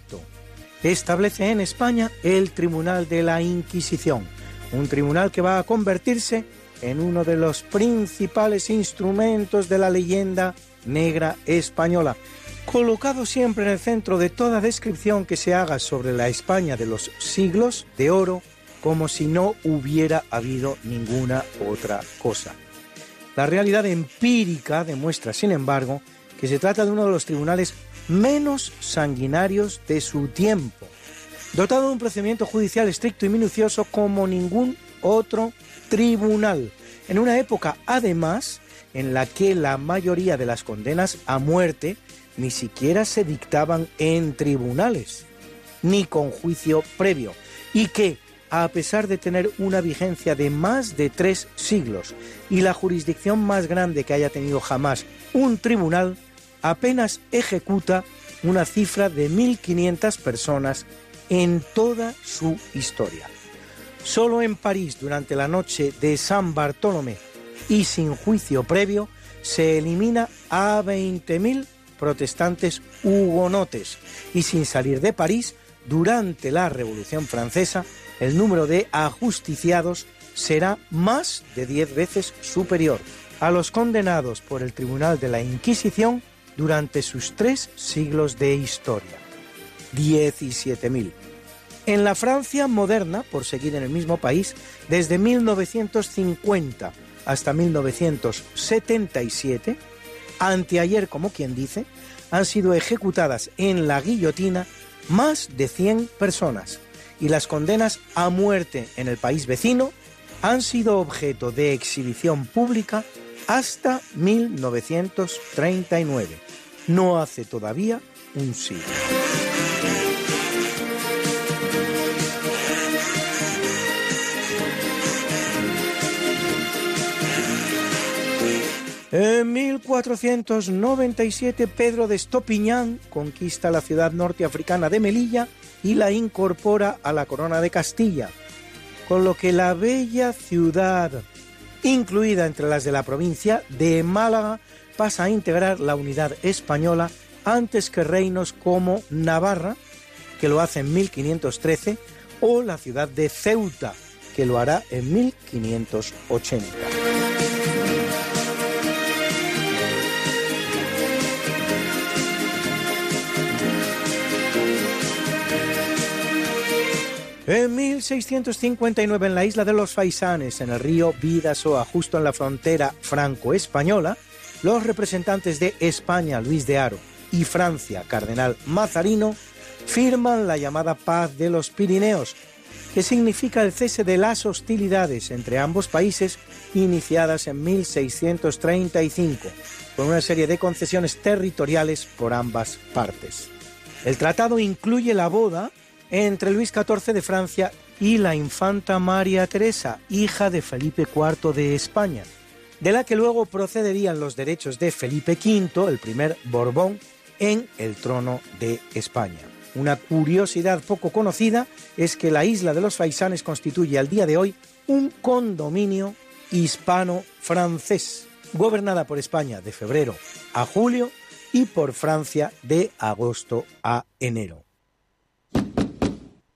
C: establece en España el Tribunal de la Inquisición, un tribunal que va a convertirse en uno de los principales instrumentos de la leyenda negra española, colocado siempre en el centro de toda descripción que se haga sobre la España de los siglos de oro como si no hubiera habido ninguna otra cosa. La realidad empírica demuestra, sin embargo, que se trata de uno de los tribunales menos sanguinarios de su tiempo, dotado de un procedimiento judicial estricto y minucioso como ningún otro tribunal, en una época además en la que la mayoría de las condenas a muerte ni siquiera se dictaban en tribunales, ni con juicio previo, y que, a pesar de tener una vigencia de más de tres siglos y la jurisdicción más grande que haya tenido jamás un tribunal, apenas ejecuta una cifra de 1.500 personas en toda su historia. Solo en París, durante la noche de San Bartolomé y sin juicio previo, se elimina a 20.000 protestantes hugonotes y sin salir de París, durante la Revolución Francesa, el número de ajusticiados será más de 10 veces superior a los condenados por el Tribunal de la Inquisición durante sus tres siglos de historia. 17.000. En la Francia moderna, por seguir en el mismo país, desde 1950 hasta 1977, anteayer como quien dice, han sido ejecutadas en la guillotina más de 100 personas y las condenas a muerte en el país vecino han sido objeto de exhibición pública hasta 1939. No hace todavía un siglo. En 1497 Pedro de Estopiñán conquista la ciudad norteafricana de Melilla y la incorpora a la corona de Castilla, con lo que la bella ciudad, incluida entre las de la provincia de Málaga, pasa a integrar la unidad española antes que reinos como Navarra, que lo hace en 1513, o la ciudad de Ceuta, que lo hará en 1580. En 1659 en la isla de los Faisanes, en el río Vidasoa, justo en la frontera franco-española, los representantes de España, Luis de Haro, y Francia, Cardenal Mazarino, firman la llamada Paz de los Pirineos, que significa el cese de las hostilidades entre ambos países iniciadas en 1635, con una serie de concesiones territoriales por ambas partes. El tratado incluye la boda entre Luis XIV de Francia y la infanta María Teresa, hija de Felipe IV de España, de la que luego procederían los derechos de Felipe V, el primer Borbón, en el trono de España. Una curiosidad poco conocida es que la isla de los Faisanes constituye al día de hoy un condominio hispano-francés, gobernada por España de febrero a julio y por Francia de agosto a enero.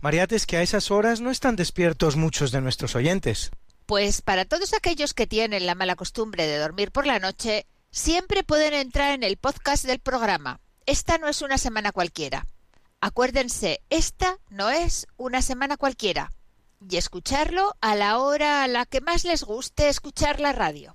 C: Mariate, es que a esas horas no están despiertos muchos de nuestros oyentes.
D: Pues para todos aquellos que tienen la mala costumbre de dormir por la noche, siempre pueden entrar en el podcast del programa. Esta no es una semana cualquiera. Acuérdense, esta no es una semana cualquiera. Y escucharlo a la hora a la que más les guste escuchar la radio.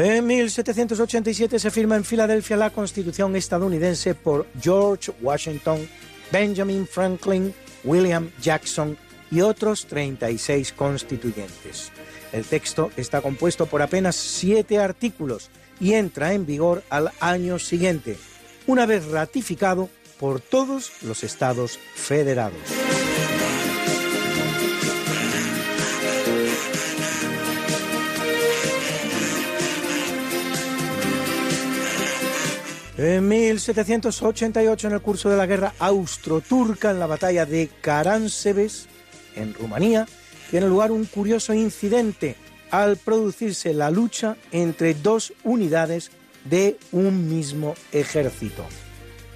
C: En 1787 se firma en Filadelfia la Constitución estadounidense por George Washington, Benjamin Franklin, William Jackson y otros 36 constituyentes. El texto está compuesto por apenas siete artículos y entra en vigor al año siguiente, una vez ratificado por todos los estados federados. En 1788, en el curso de la guerra austro-turca, en la batalla de Karansebes, en Rumanía, tiene lugar un curioso incidente al producirse la lucha entre dos unidades de un mismo ejército.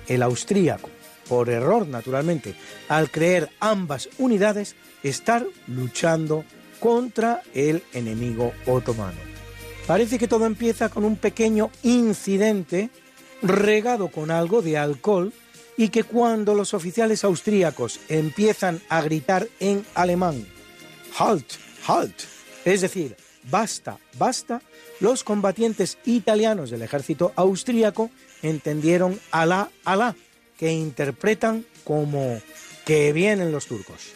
C: El austríaco, por error naturalmente, al creer ambas unidades, estar luchando contra el enemigo otomano. Parece que todo empieza con un pequeño incidente regado con algo de alcohol y que cuando los oficiales austríacos empiezan a gritar en alemán, halt, halt, es decir, basta, basta, los combatientes italianos del ejército austríaco entendieron alá, alá, que interpretan como que vienen los turcos.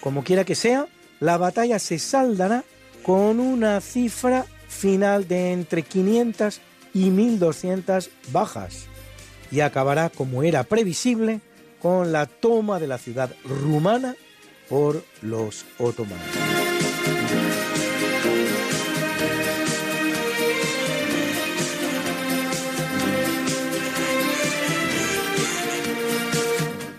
C: Como quiera que sea, la batalla se saldará con una cifra final de entre 500 y 1200 bajas y acabará, como era previsible, con la toma de la ciudad rumana por los otomanos.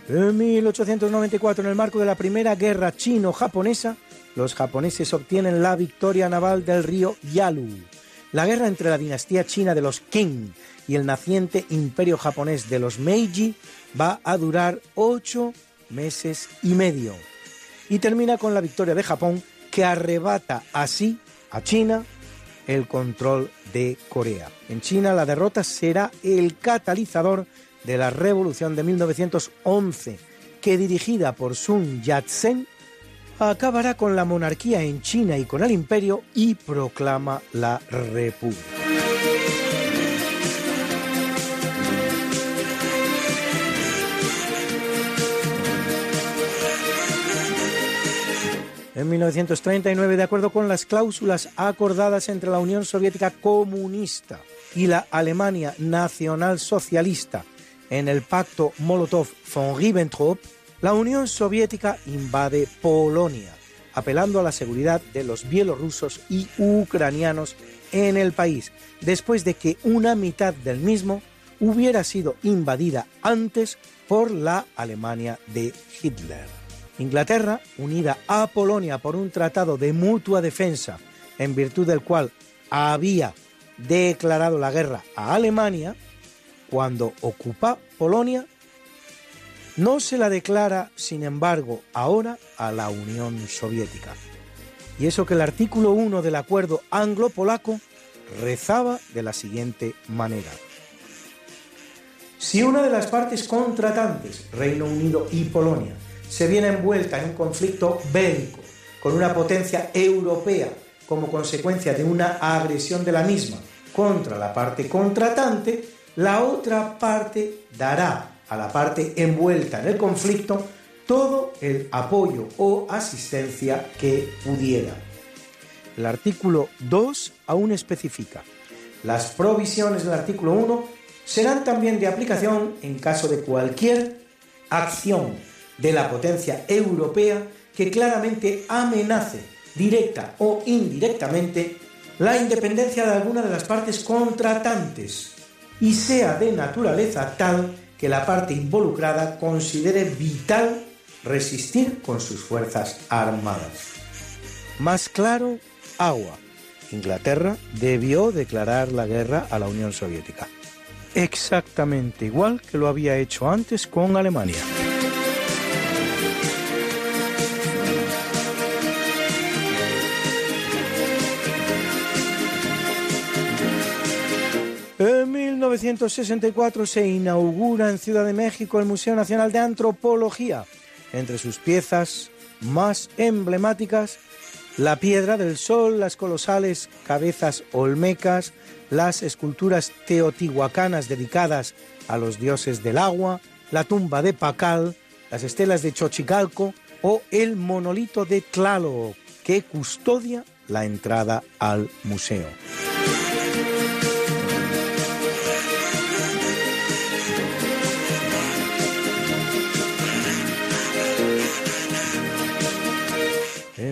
C: En 1894, en el marco de la Primera Guerra Chino-Japonesa, los japoneses obtienen la victoria naval del río Yalu. La guerra entre la dinastía china de los Qing y el naciente imperio japonés de los Meiji va a durar ocho meses y medio y termina con la victoria de Japón que arrebata así a China el control de Corea. En China la derrota será el catalizador de la revolución de 1911 que dirigida por Sun Yat-sen acabará con la monarquía en China y con el imperio y proclama la república. En 1939, de acuerdo con las cláusulas acordadas entre la Unión Soviética Comunista y la Alemania Nacional Socialista en el pacto Molotov-von Ribbentrop, la Unión Soviética invade Polonia, apelando a la seguridad de los bielorrusos y ucranianos en el país, después de que una mitad del mismo hubiera sido invadida antes por la Alemania de Hitler. Inglaterra, unida a Polonia por un tratado de mutua defensa, en virtud del cual había declarado la guerra a Alemania, cuando ocupa Polonia, no se la declara, sin embargo, ahora a la Unión Soviética. Y eso que el artículo 1 del acuerdo anglo-polaco rezaba de la siguiente manera. Si una de las partes contratantes, Reino Unido y Polonia, se viene envuelta en un conflicto bélico con una potencia europea como consecuencia de una agresión de la misma contra la parte contratante, la otra parte dará a la parte envuelta en el conflicto todo el apoyo o asistencia que pudiera. El artículo 2 aún especifica. Las provisiones del artículo 1 serán también de aplicación en caso de cualquier acción de la potencia europea que claramente amenace, directa o indirectamente, la independencia de alguna de las partes contratantes y sea de naturaleza tal que la parte involucrada considere vital resistir con sus fuerzas armadas. Más claro, agua. Inglaterra debió declarar la guerra a la Unión Soviética. Exactamente igual que lo había hecho antes con Alemania. 1964 se inaugura en Ciudad de México el Museo Nacional de Antropología. Entre sus piezas más emblemáticas, la Piedra del Sol, las colosales cabezas olmecas, las esculturas teotihuacanas dedicadas a los dioses del agua, la tumba de Pacal, las estelas de Xochicalco o el monolito de Tlaloc que custodia la entrada al museo.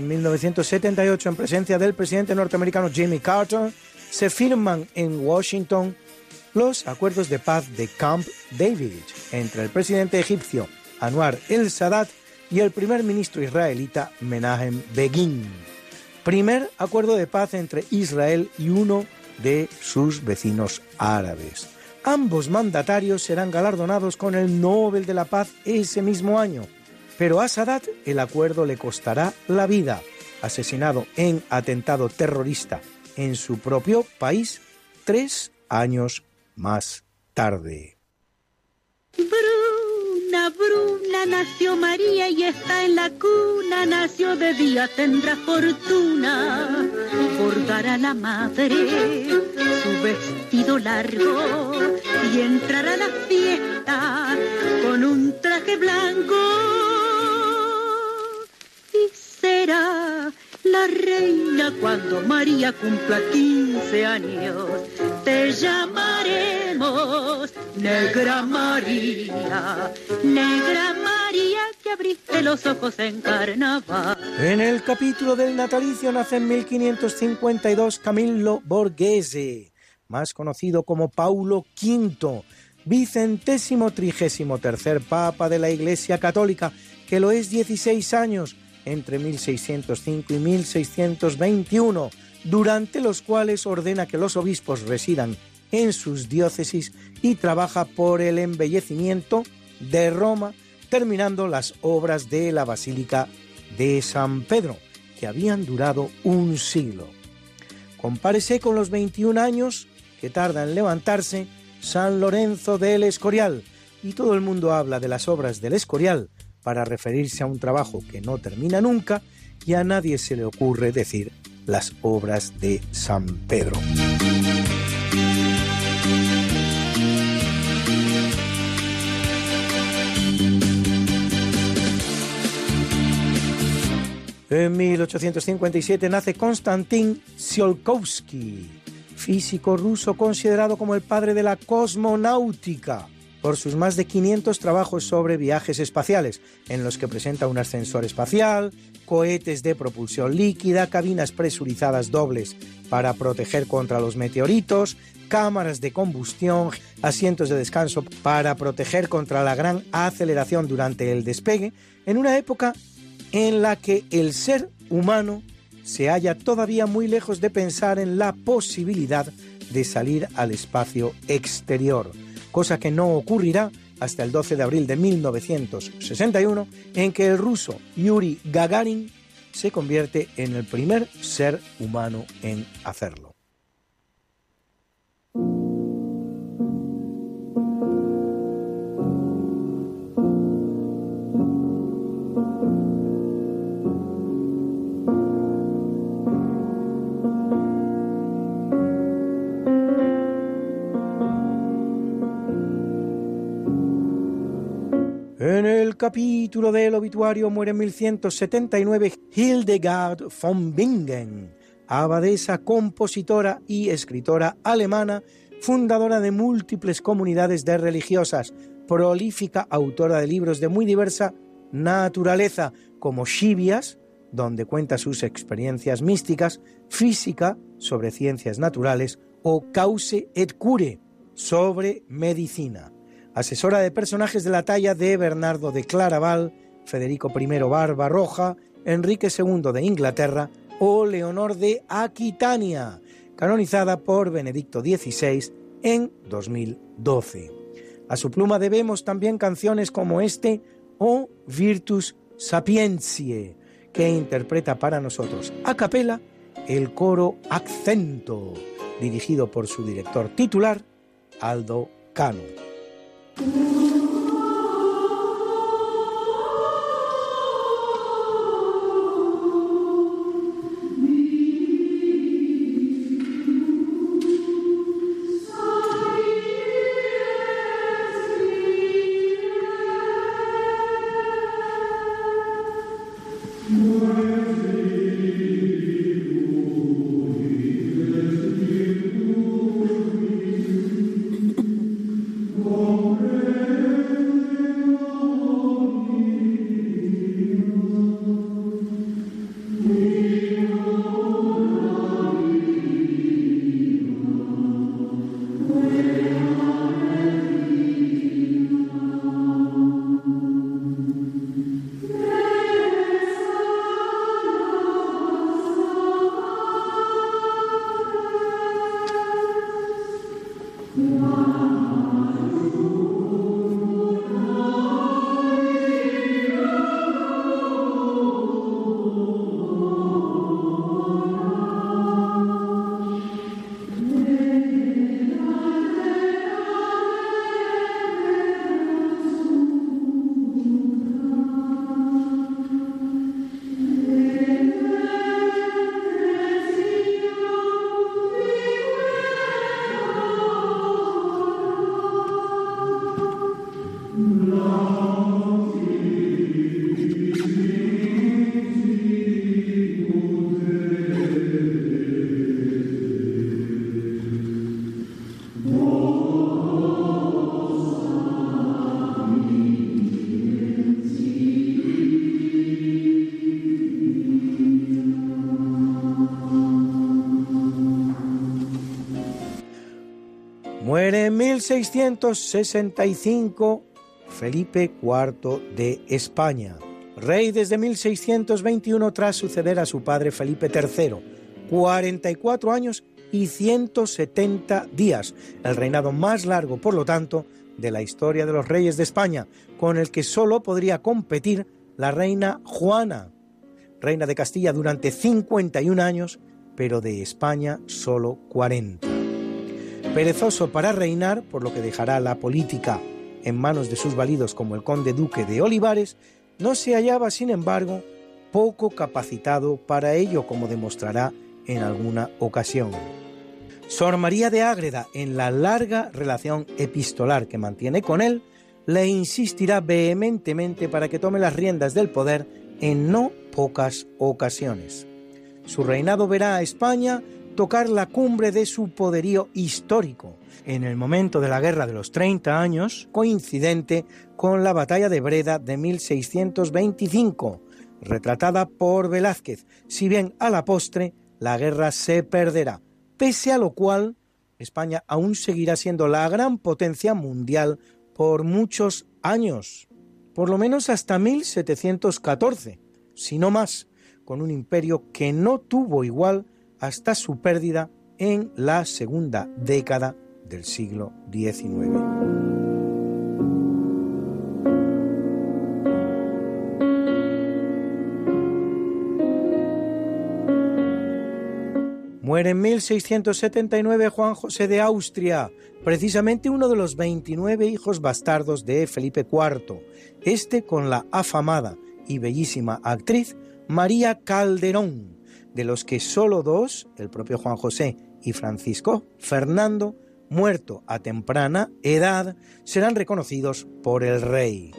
C: 1978, en presencia del presidente norteamericano Jimmy Carter, se firman en Washington los acuerdos de paz de Camp David entre el presidente egipcio Anwar el-Sadat y el primer ministro israelita Menahem Begin. Primer acuerdo de paz entre Israel y uno de sus vecinos árabes. Ambos mandatarios serán galardonados con el Nobel de la Paz ese mismo año, pero a Sadat el acuerdo le costará la vida, asesinado en atentado terrorista en su propio país tres años más tarde.
E: Bruna, Bruna, nació María y está en la cuna, nació de día, tendrá fortuna, bordará la madre su vestido largo y entrará a la fiesta con un traje blanco será la reina cuando María cumpla 15 años. Te llamaremos Negra María, Negra María que abriste los ojos en carnaval.
C: En el capítulo del natalicio nace en 1552 Camillo Borghese, más conocido como Paulo V, vicentésimo trigésimo tercer papa de la Iglesia Católica, que lo es 16 años entre 1605 y 1621, durante los cuales ordena que los obispos residan en sus diócesis y trabaja por el embellecimiento de Roma, terminando las obras de la Basílica de San Pedro, que habían durado un siglo. Compárese con los 21 años que tarda en levantarse San Lorenzo del Escorial, y todo el mundo habla de las obras del Escorial, para referirse a un trabajo que no termina nunca y a nadie se le ocurre decir las obras de San Pedro. En 1857 nace Konstantin Tsiolkovsky, físico ruso considerado como el padre de la cosmonáutica por sus más de 500 trabajos sobre viajes espaciales, en los que presenta un ascensor espacial, cohetes de propulsión líquida, cabinas presurizadas dobles para proteger contra los meteoritos, cámaras de combustión, asientos de descanso para proteger contra la gran aceleración durante el despegue, en una época en la que el ser humano se halla todavía muy lejos de pensar en la posibilidad de salir al espacio exterior cosa que no ocurrirá hasta el 12 de abril de 1961, en que el ruso Yuri Gagarin se convierte en el primer ser humano en hacerlo. En el capítulo del obituario muere en 1179 Hildegard von Bingen, abadesa, compositora y escritora alemana, fundadora de múltiples comunidades de religiosas, prolífica autora de libros de muy diversa naturaleza, como Shibias, donde cuenta sus experiencias místicas, física, sobre ciencias naturales, o Cause et Cure, sobre medicina asesora de personajes de la talla de Bernardo de Claraval, Federico I Barbarroja, Enrique II de Inglaterra o Leonor de Aquitania, canonizada por Benedicto XVI en 2012. A su pluma debemos también canciones como este o Virtus Sapientiae, que interpreta para nosotros a capela el coro Accento, dirigido por su director titular, Aldo Cano. Música 1665 Felipe IV de España, rey desde 1621 tras suceder a su padre Felipe III, 44 años y 170 días, el reinado más largo, por lo tanto, de la historia de los reyes de España, con el que solo podría competir la reina Juana, reina de Castilla durante 51 años, pero de España solo 40. Perezoso para reinar, por lo que dejará la política en manos de sus validos como el conde duque de Olivares, no se hallaba, sin embargo, poco capacitado para ello, como demostrará en alguna ocasión. Sor María de Ágreda, en la larga relación epistolar que mantiene con él, le insistirá vehementemente para que tome las riendas del poder en no pocas ocasiones. Su reinado verá a España tocar la cumbre de su poderío histórico, en el momento de la Guerra de los 30 años, coincidente con la Batalla de Breda de 1625, retratada por Velázquez, si bien a la postre la guerra se perderá, pese a lo cual España aún seguirá siendo la gran potencia mundial por muchos años, por lo menos hasta 1714, si no más, con un imperio que no tuvo igual hasta su pérdida en la segunda década del siglo XIX. Muere en 1679 Juan José de Austria, precisamente uno de los 29 hijos bastardos de Felipe IV, este con la afamada y bellísima actriz María Calderón, de los que solo dos, el propio Juan José y Francisco Fernando, muerto a temprana edad, serán reconocidos por el rey.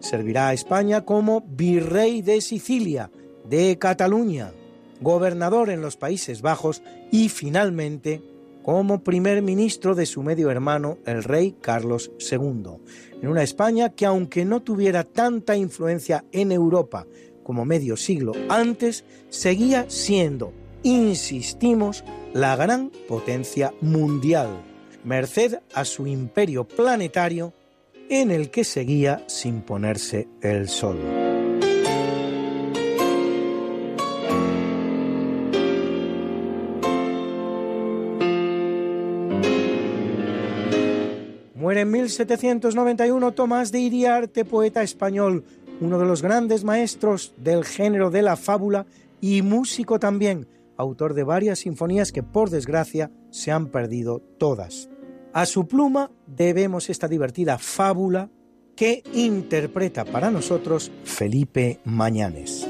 C: Servirá a España como virrey de Sicilia, de Cataluña, gobernador en los Países Bajos y finalmente como primer ministro de su medio hermano, el rey Carlos II, en una España que aunque no tuviera tanta influencia en Europa como medio siglo antes, seguía siendo, insistimos, la gran potencia mundial, merced a su imperio planetario en el que seguía sin ponerse el sol. Muere en 1791 Tomás de Iriarte, poeta español, uno de los grandes maestros del género de la fábula y músico también, autor de varias sinfonías que por desgracia se han perdido todas. A su pluma debemos esta divertida fábula que interpreta para nosotros Felipe Mañanes.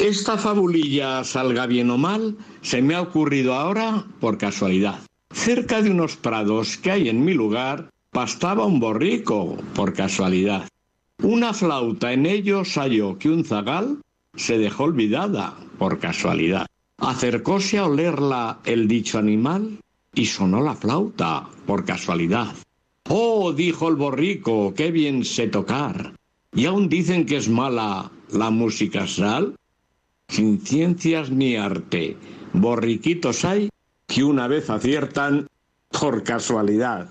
F: Esta fabulilla, salga bien o mal, se me ha ocurrido ahora por casualidad. Cerca de unos prados que hay en mi lugar, pastaba un borrico, por casualidad. Una flauta en ellos halló que un zagal se dejó olvidada, por casualidad. Acercóse a olerla el dicho animal y sonó la flauta, por casualidad. Oh, dijo el borrico, qué bien sé tocar. ¿Y aún dicen que es mala la música sal? Sin ciencias ni arte, borriquitos hay que una vez aciertan por casualidad.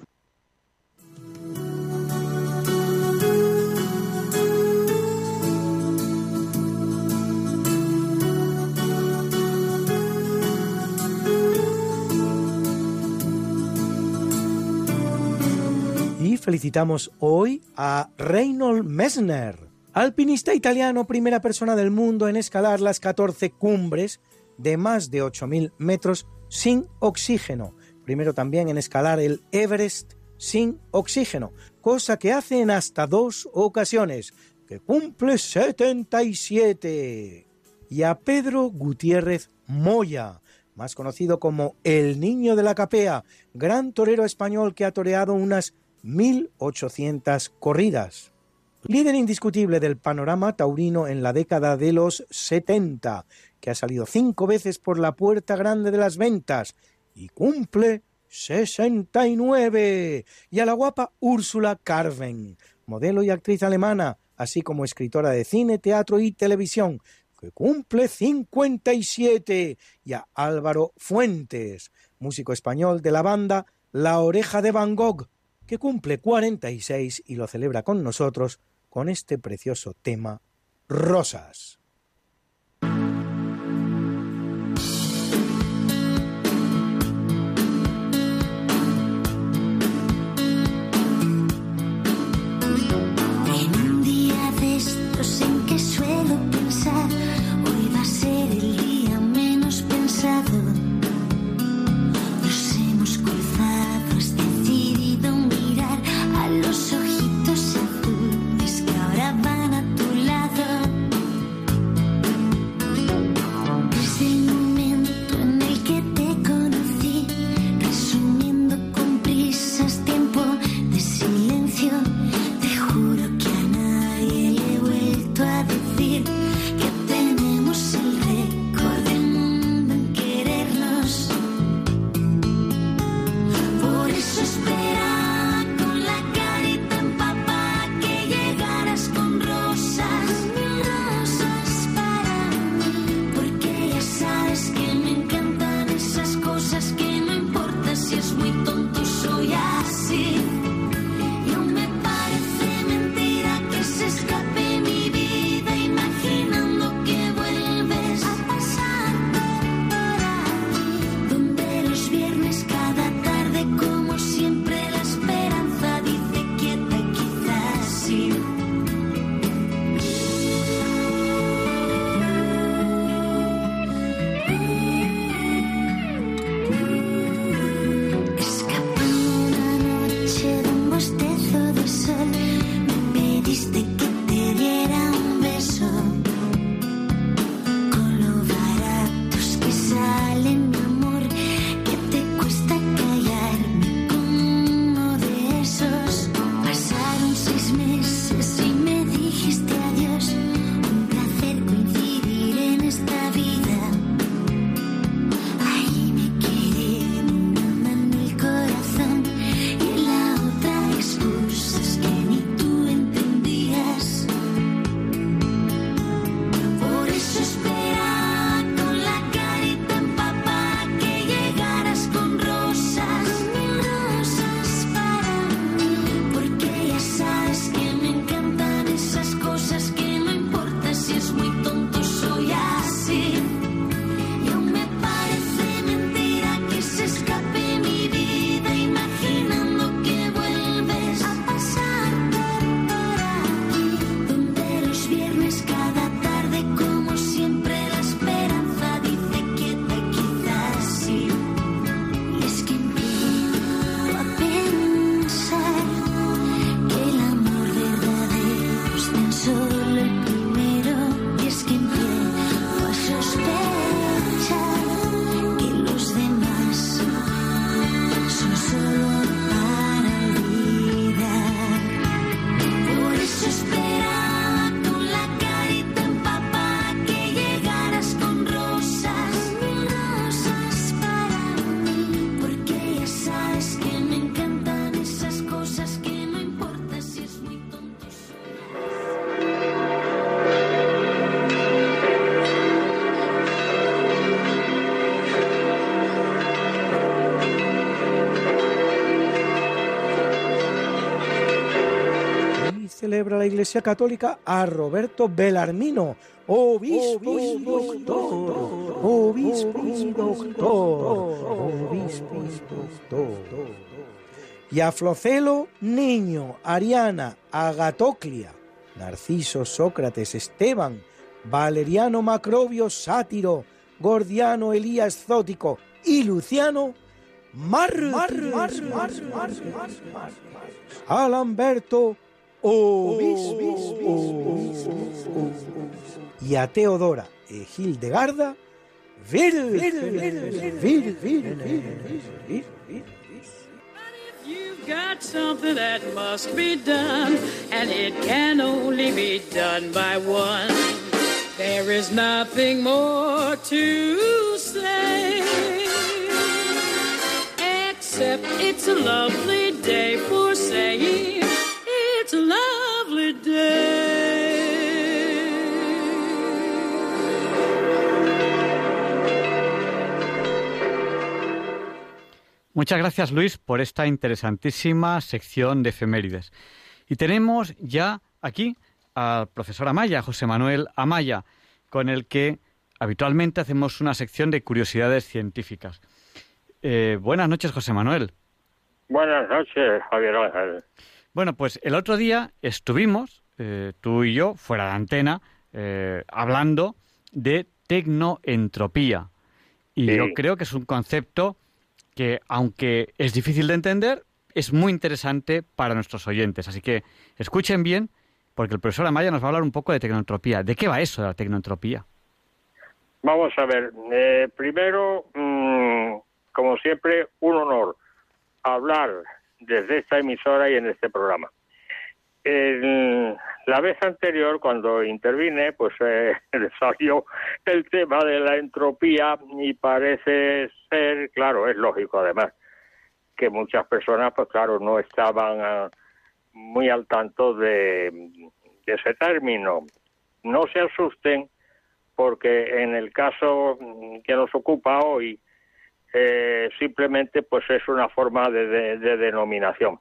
C: Felicitamos hoy a Reynold Messner, alpinista italiano, primera persona del mundo en escalar las 14 cumbres de más de 8.000 metros sin oxígeno. Primero también en escalar el Everest sin oxígeno, cosa que hace en hasta dos ocasiones, que cumple 77. Y a Pedro Gutiérrez Moya, más conocido como el Niño de la Capea, gran torero español que ha toreado unas 1.800 corridas. Líder indiscutible del panorama taurino en la década de los 70, que ha salido cinco veces por la puerta grande de las ventas y cumple 69. Y a la guapa Úrsula Carven, modelo y actriz alemana, así como escritora de cine, teatro y televisión, que cumple 57. Y a Álvaro Fuentes, músico español de la banda
G: La oreja de Van Gogh, que cumple 46 y lo celebra con nosotros con este precioso tema, Rosas. Celebra la Iglesia Católica a Roberto Belarmino, obispo, y doctor, obispo y doctor, obispo y doctor. Y a Flocelo, niño, Ariana, Agatoclia, Narciso, Sócrates, Esteban, Valeriano Macrobio, Sátiro, Gordiano, Elías Zótico y Luciano, Mar, Alamberto, y a Teodora e Hildegarda
H: got something that must be done, and it can only be done by one. There is nothing more to say, except it's a lovely day for saying
A: Muchas gracias, Luis, por esta interesantísima sección de efemérides. Y tenemos ya aquí al profesor Amaya, José Manuel Amaya, con el que habitualmente hacemos una sección de curiosidades científicas. Eh, buenas noches, José Manuel.
I: Buenas noches, Javier Ángel.
A: Bueno, pues el otro día estuvimos, eh, tú y yo, fuera de antena, eh, hablando de tecnoentropía. Y
I: Sí.
A: yo creo que es un concepto que, aunque es difícil de entender, es muy interesante para nuestros oyentes. Así que escuchen bien, porque el profesor Amaya nos va a hablar un poco de tecnoentropía. ¿De qué va eso de la tecnoentropía?
I: Vamos a ver, eh, primero, mm, como siempre, un honor hablar desde esta emisora y en este programa. La vez anterior, cuando intervine, pues eh, salió el tema de la entropía y parece ser, claro, es lógico además, que muchas personas, pues claro, no estaban ah, muy al tanto de, de ese término. No se asusten porque en el caso que nos ocupa hoy eh, simplemente pues es una forma de denominación.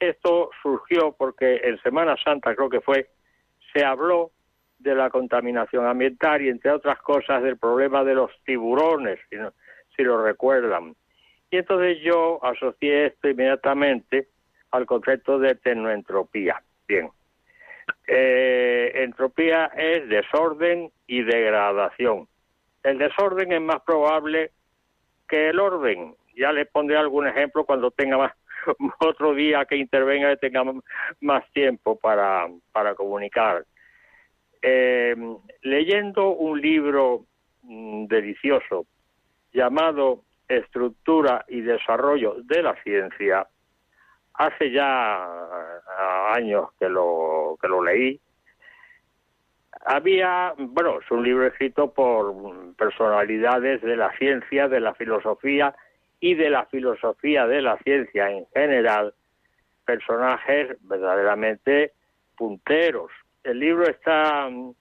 I: Esto surgió porque en Semana Santa creo que fue se habló de la contaminación ambiental y entre otras cosas del problema de los tiburones, si, no- si lo recuerdan. Y entonces yo asocié esto inmediatamente al concepto de tecnoentropía. Bien. Eh, entropía es desorden y degradación. El desorden es más probable que el orden. Ya le pondré algún ejemplo cuando tenga más, otro día que intervenga y tenga m- más tiempo para, para comunicar. Eh, leyendo un libro mm, delicioso llamado Estructura y Desarrollo de la Ciencia, hace ya ah, años que lo, que lo leí, había, bueno, es un libro escrito por mm, personalidades de la ciencia, de la filosofía y de la filosofía de la ciencia en general, personajes verdaderamente punteros. El libro está mm,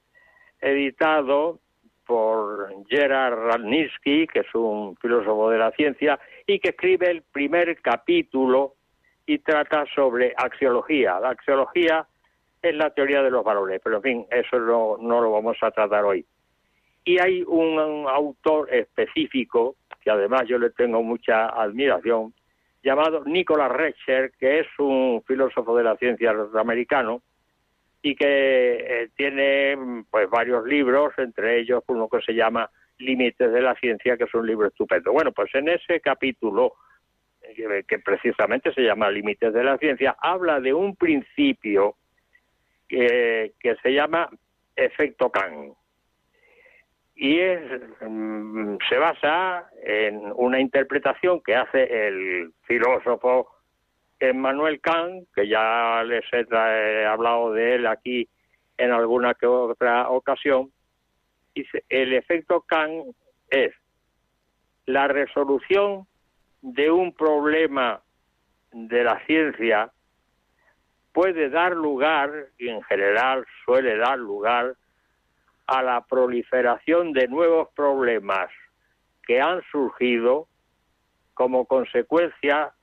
I: editado por Gerard Radnitsky, que es un filósofo de la ciencia, y que escribe el primer capítulo y trata sobre axiología. La axiología es la teoría de los valores, pero en fin, eso no, no lo vamos a tratar hoy. Y hay un, un autor específico, que además yo le tengo mucha admiración, llamado Nicolas Recher, que es un filósofo de la ciencia norteamericano y que eh, tiene pues varios libros, entre ellos uno que se llama Límites de la Ciencia, que es un libro estupendo. Bueno, pues en ese capítulo, eh, que precisamente se llama Límites de la Ciencia, habla de un principio que, que se llama efecto Kahn. Y es, mm, se basa en una interpretación que hace el filósofo Emmanuel Kant, que ya les he hablado de él aquí en alguna que otra ocasión. Dice, el efecto Kant es la resolución de un problema de la ciencia puede dar lugar, y en general suele dar lugar, a la proliferación de nuevos problemas que han surgido como consecuencia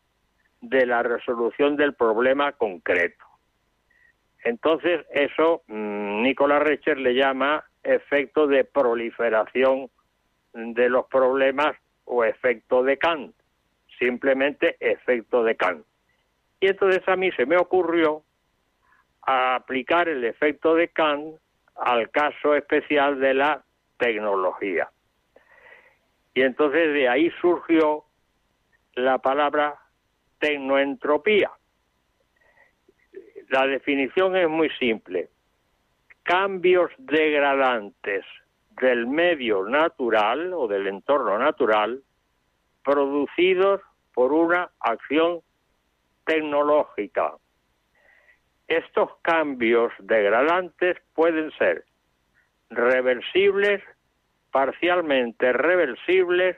I: de la resolución del problema concreto. Entonces, eso mm, Nicolás Recher le llama efecto de proliferación de los problemas o efecto de Kant, simplemente efecto de Kant. Y entonces a mí se me ocurrió aplicar el efecto de Kant al caso especial de la tecnología. Y entonces de ahí surgió la palabra tecnoentropía. La definición es muy simple. Cambios degradantes del medio natural o del entorno natural producidos por una acción tecnológica. Estos cambios degradantes pueden ser reversibles, parcialmente reversibles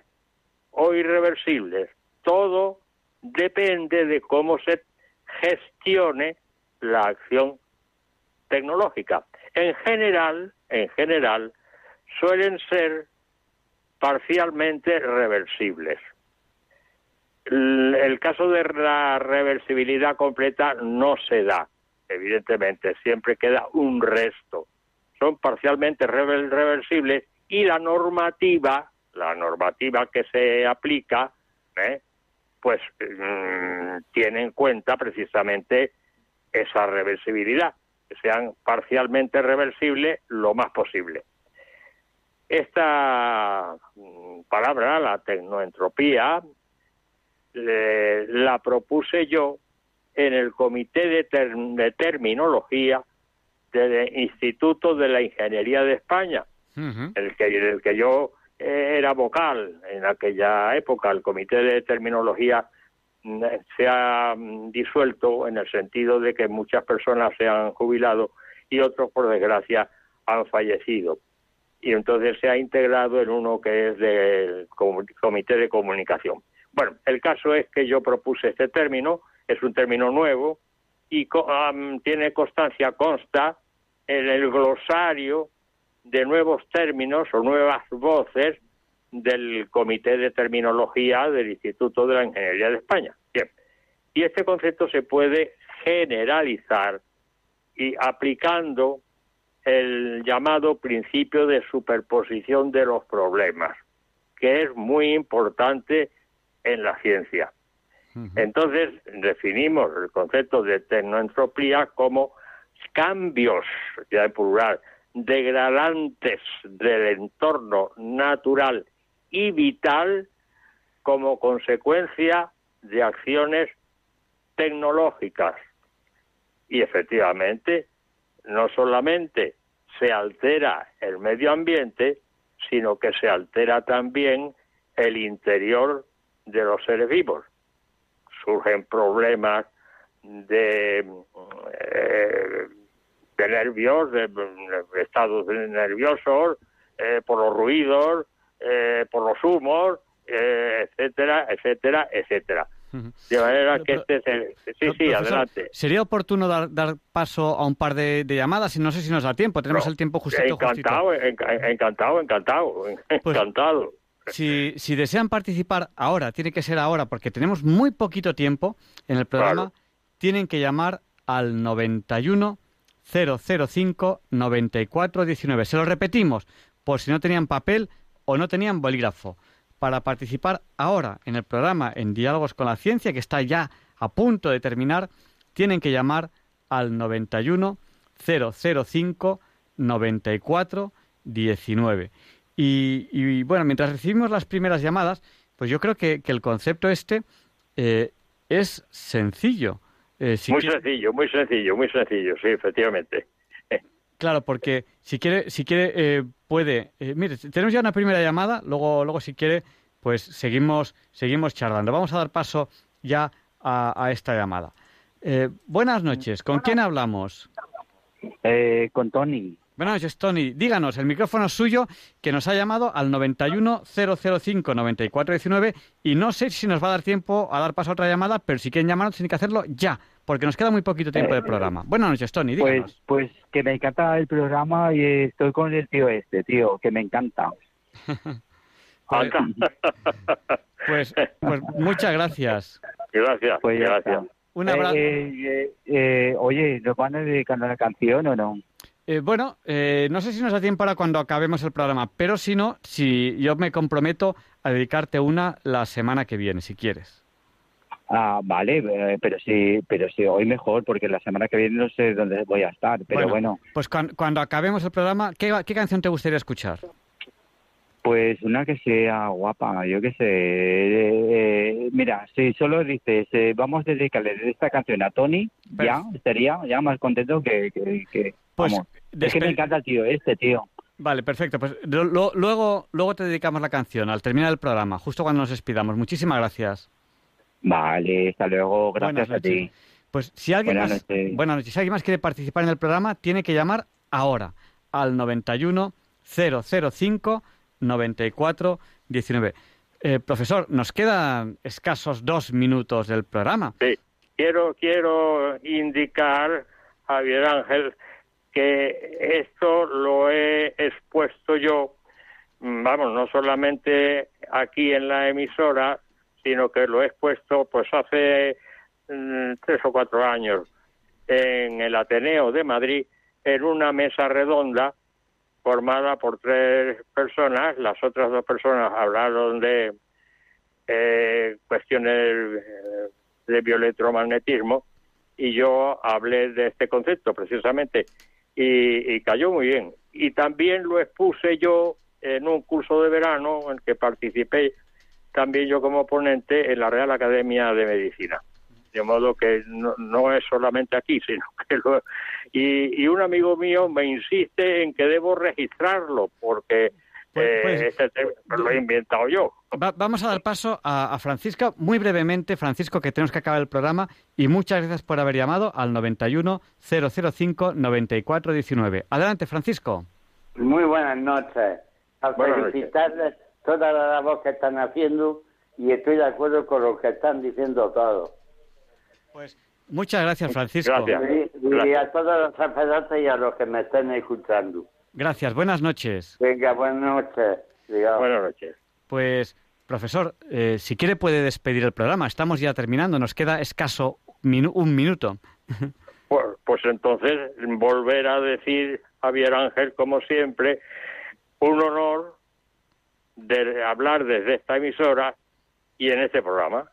I: o irreversibles. Todo depende de cómo se gestione la acción tecnológica. En general, en general, suelen ser parcialmente reversibles. El caso de la reversibilidad completa no se da, evidentemente, siempre queda un resto. Son parcialmente reversibles y la normativa, la normativa que se aplica, ¿eh? pues mm, tiene en cuenta precisamente esa reversibilidad, que sean parcialmente reversibles lo más posible. Esta mm, palabra, la tecnoentropía, la propuse yo en el Comité de, Terminología del Instituto de la Ingeniería de España, el, que, el que yo eh, era vocal en aquella época. El Comité de Terminología mm, se ha mm, disuelto en el sentido de que muchas personas se han jubilado y otros, por desgracia, han fallecido. Y entonces se ha integrado en uno que es del Comité de Comunicación. Bueno, el caso es que yo propuse este término, es un término nuevo y tiene constancia, consta en el glosario de nuevos términos o nuevas voces del Comité de Terminología del Instituto de la Ingeniería de España. Bien, y este concepto se puede generalizar y aplicando el llamado principio de superposición de los problemas, que es muy importante en la ciencia. Entonces definimos el concepto de tecnoentropía como cambios, ya en plural, degradantes del entorno natural y vital como consecuencia de acciones tecnológicas. Y efectivamente, no solamente se altera el medio ambiente, sino que se altera también el interior de los seres vivos. Surgen problemas de, eh, de nervios, de, estados nerviosos, eh, por los ruidos, eh, por los humos, etcétera, etcétera, etcétera. De manera que este Sí, sí, adelante.
A: ¿Sería oportuno dar, dar, paso a un par de, llamadas? Y no sé si nos da tiempo. Tenemos el tiempo justito.
I: Encantado, encantado, encantado, pues encantado.
A: Si, si, desean participar ahora, tiene que ser ahora, porque tenemos muy poquito tiempo en el programa, tienen que llamar al 91 005 94 19. Se lo repetimos, por si no tenían papel o no tenían bolígrafo. Para participar ahora en el programa en Diálogos con la Ciencia, que está ya a punto de terminar, tienen que llamar al 91 005 94 19. Y, bueno, mientras recibimos las primeras llamadas, pues yo creo que, el concepto este eh, es sencillo.
I: Eh, muy sencillo, muy sencillo, muy sencillo, sí, efectivamente.
A: Claro, porque si quiere, si quiere eh, puede. mire, tenemos ya una primera llamada, luego, luego si quiere, pues seguimos, seguimos charlando. Vamos a dar paso ya a, esta llamada. buenas noches, ¿con quién hablamos?
J: con Tony.
A: Buenas noches, Tony. Díganos, el micrófono es suyo, que nos ha llamado al 91005-9419 y no sé si nos va a dar tiempo a dar paso a otra llamada, pero si quieren llamarnos tienen que hacerlo ya, porque nos queda muy poquito tiempo de programa. Buenas noches, Tony,
J: pues, díganos. Pues, que me encanta el programa y estoy con el tío este, tío, que me encanta.
A: pues, pues, pues, muchas gracias.
I: Gracias, pues gracias.
A: Un abrazo.
J: Eh, eh, eh, oye, ¿nos van a dedicar a la canción o no?
A: Eh, bueno, eh, no sé si nos da tiempo para cuando acabemos el programa, pero si no, si yo me comprometo a dedicarte una la semana que viene, si quieres.
J: Ah, vale, eh, pero sí, pero sí, hoy mejor, porque la semana que viene no sé dónde voy a estar, pero bueno.
A: Pues cuando, acabemos el programa, ¿qué, canción te gustaría escuchar?
J: Pues una que sea guapa, yo qué sé. mira, si solo dices, vamos a dedicarle esta canción a Tony, ya estaría ya más contento que, que pues es que me encanta el tío este, tío.
A: Vale, perfecto. Pues luego, luego te dedicamos la canción al terminar el programa, justo cuando nos despidamos. Muchísimas gracias.
J: Vale, hasta luego. Gracias a ti.
A: Pues si alguien más, buenas noches. Si alguien más quiere participar en el programa, tiene que llamar ahora al 91 005 94 19. profesor, nos quedan escasos dos minutos del programa.
I: Sí, quiero, quiero indicar, Javier Ángel, que esto lo he expuesto yo, mm, vamos, no solamente aquí en la emisora, sino que lo he expuesto pues hace mm, tres o cuatro años en el Ateneo de Madrid en una mesa redonda formada por tres personas. Las otras dos personas hablaron de eh, cuestiones eh, de bioelectromagnetismo y yo hablé de este concepto precisamente y, y cayó muy bien. Y también lo expuse yo en un curso de verano en el que participé también yo como ponente en la Real Academia de Medicina. De modo que no, es solamente aquí, sino que lo... Y, y, un amigo mío me insiste en que debo registrarlo, porque pues, eh, pues, este lo he inventado yo.
A: vamos a dar paso a, a, Francisco, muy brevemente, Francisco, que tenemos que acabar el programa, y muchas gracias por haber llamado al 91 005 9419. Adelante, Francisco.
K: Muy buenas noches. A felicitarles toda la labor que están haciendo y estoy de acuerdo con lo que están diciendo todos.
A: Pues muchas gracias, Francisco.
K: Gracias. Y, a todos los sacerdotes y a los que me estén escuchando.
A: Gracias, buenas noches.
K: Venga, buenas noches.
I: Buenas noches.
A: Pues, profesor, eh, si quiere puede despedir el programa. Estamos ya terminando, nos queda escaso un minuto.
I: Pues, pues entonces, volver a decir, Javier Ángel, como siempre, un honor de hablar desde esta emisora y en este programa,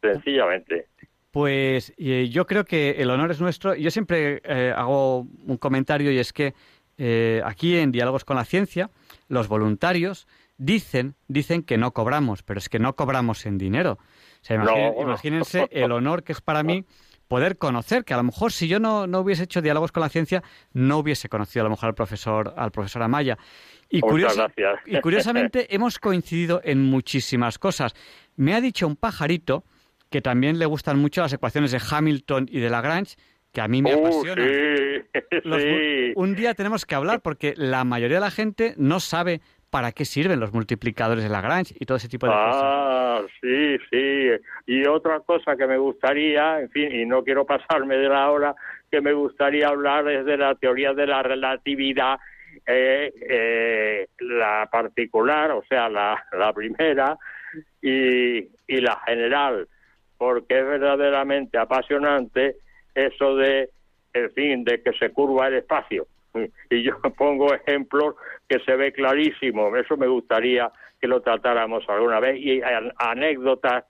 I: sencillamente.
A: Pues eh, yo creo que el honor es nuestro. Yo siempre eh, hago un comentario y es que eh, aquí en Diálogos con la Ciencia, los voluntarios dicen, dicen que no cobramos, pero es que no cobramos en dinero. Imagínense el honor que es para mí poder conocer, que a lo mejor si yo no, no hubiese hecho diálogos con la ciencia, no hubiese conocido a lo mejor al profesor, al profesor Amaya. Y, y curiosamente hemos coincidido en muchísimas cosas. Me ha dicho un pajarito que también le gustan mucho las ecuaciones de Hamilton y de Lagrange, que a mí me uh, apasionan. Un día tenemos que hablar porque la mayoría de la gente no sabe para qué sirven los multiplicadores de Lagrange y todo ese tipo de cosas.
I: Ah, sí, sí. Y otra cosa que me gustaría, en fin, y no quiero pasarme de la hora, que me gustaría hablar es de la teoría de la relatividad eh, eh, la particular, o sea, la, la primera, y, y la general, porque es verdaderamente apasionante eso de, en fin, de que se curva el espacio. Y yo pongo ejemplos que se ve clarísimo, eso me gustaría que lo tratáramos alguna vez, y anécdotas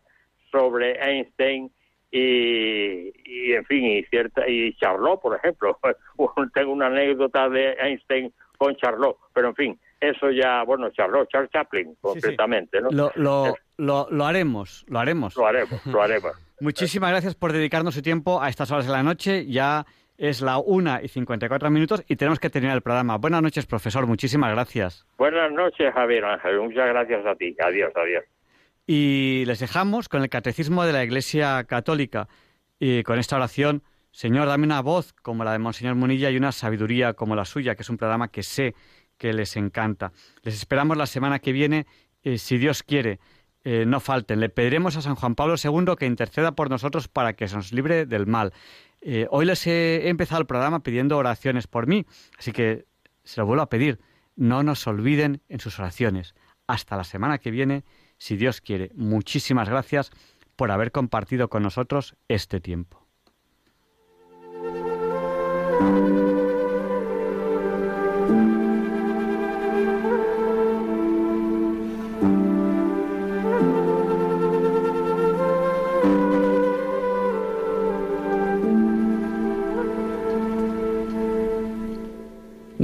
I: sobre Einstein y, y en fin, y cierta y Charlot, por ejemplo. Tengo una anécdota de Einstein con Charlot, pero en fin, eso ya, bueno, Charlot, Charles Chaplin, completamente, ¿no?
A: Lo, lo, lo, haremos, lo haremos.
I: Lo haremos, lo haremos.
A: Muchísimas gracias por dedicarnos su tiempo a estas horas de la noche. Ya es la una y 54 minutos y tenemos que terminar el programa. Buenas noches, profesor. Muchísimas gracias.
I: Buenas noches, Javier Ángel. Muchas gracias a ti. Adiós, adiós.
A: Y les dejamos con el Catecismo de la Iglesia Católica y con esta oración Señor, dame una voz como la de Monseñor Munilla y una sabiduría como la suya, que es un programa que sé que les encanta. Les esperamos la semana que viene, eh, si Dios quiere. Eh, no falten. Le pediremos a San Juan Pablo II que interceda por nosotros para que se nos libre del mal. Eh, hoy les he, empezado el programa pidiendo oraciones por mí, así que se lo vuelvo a pedir. No nos olviden en sus oraciones. Hasta la semana que viene, si Dios quiere. Muchísimas gracias por haber compartido con nosotros este tiempo.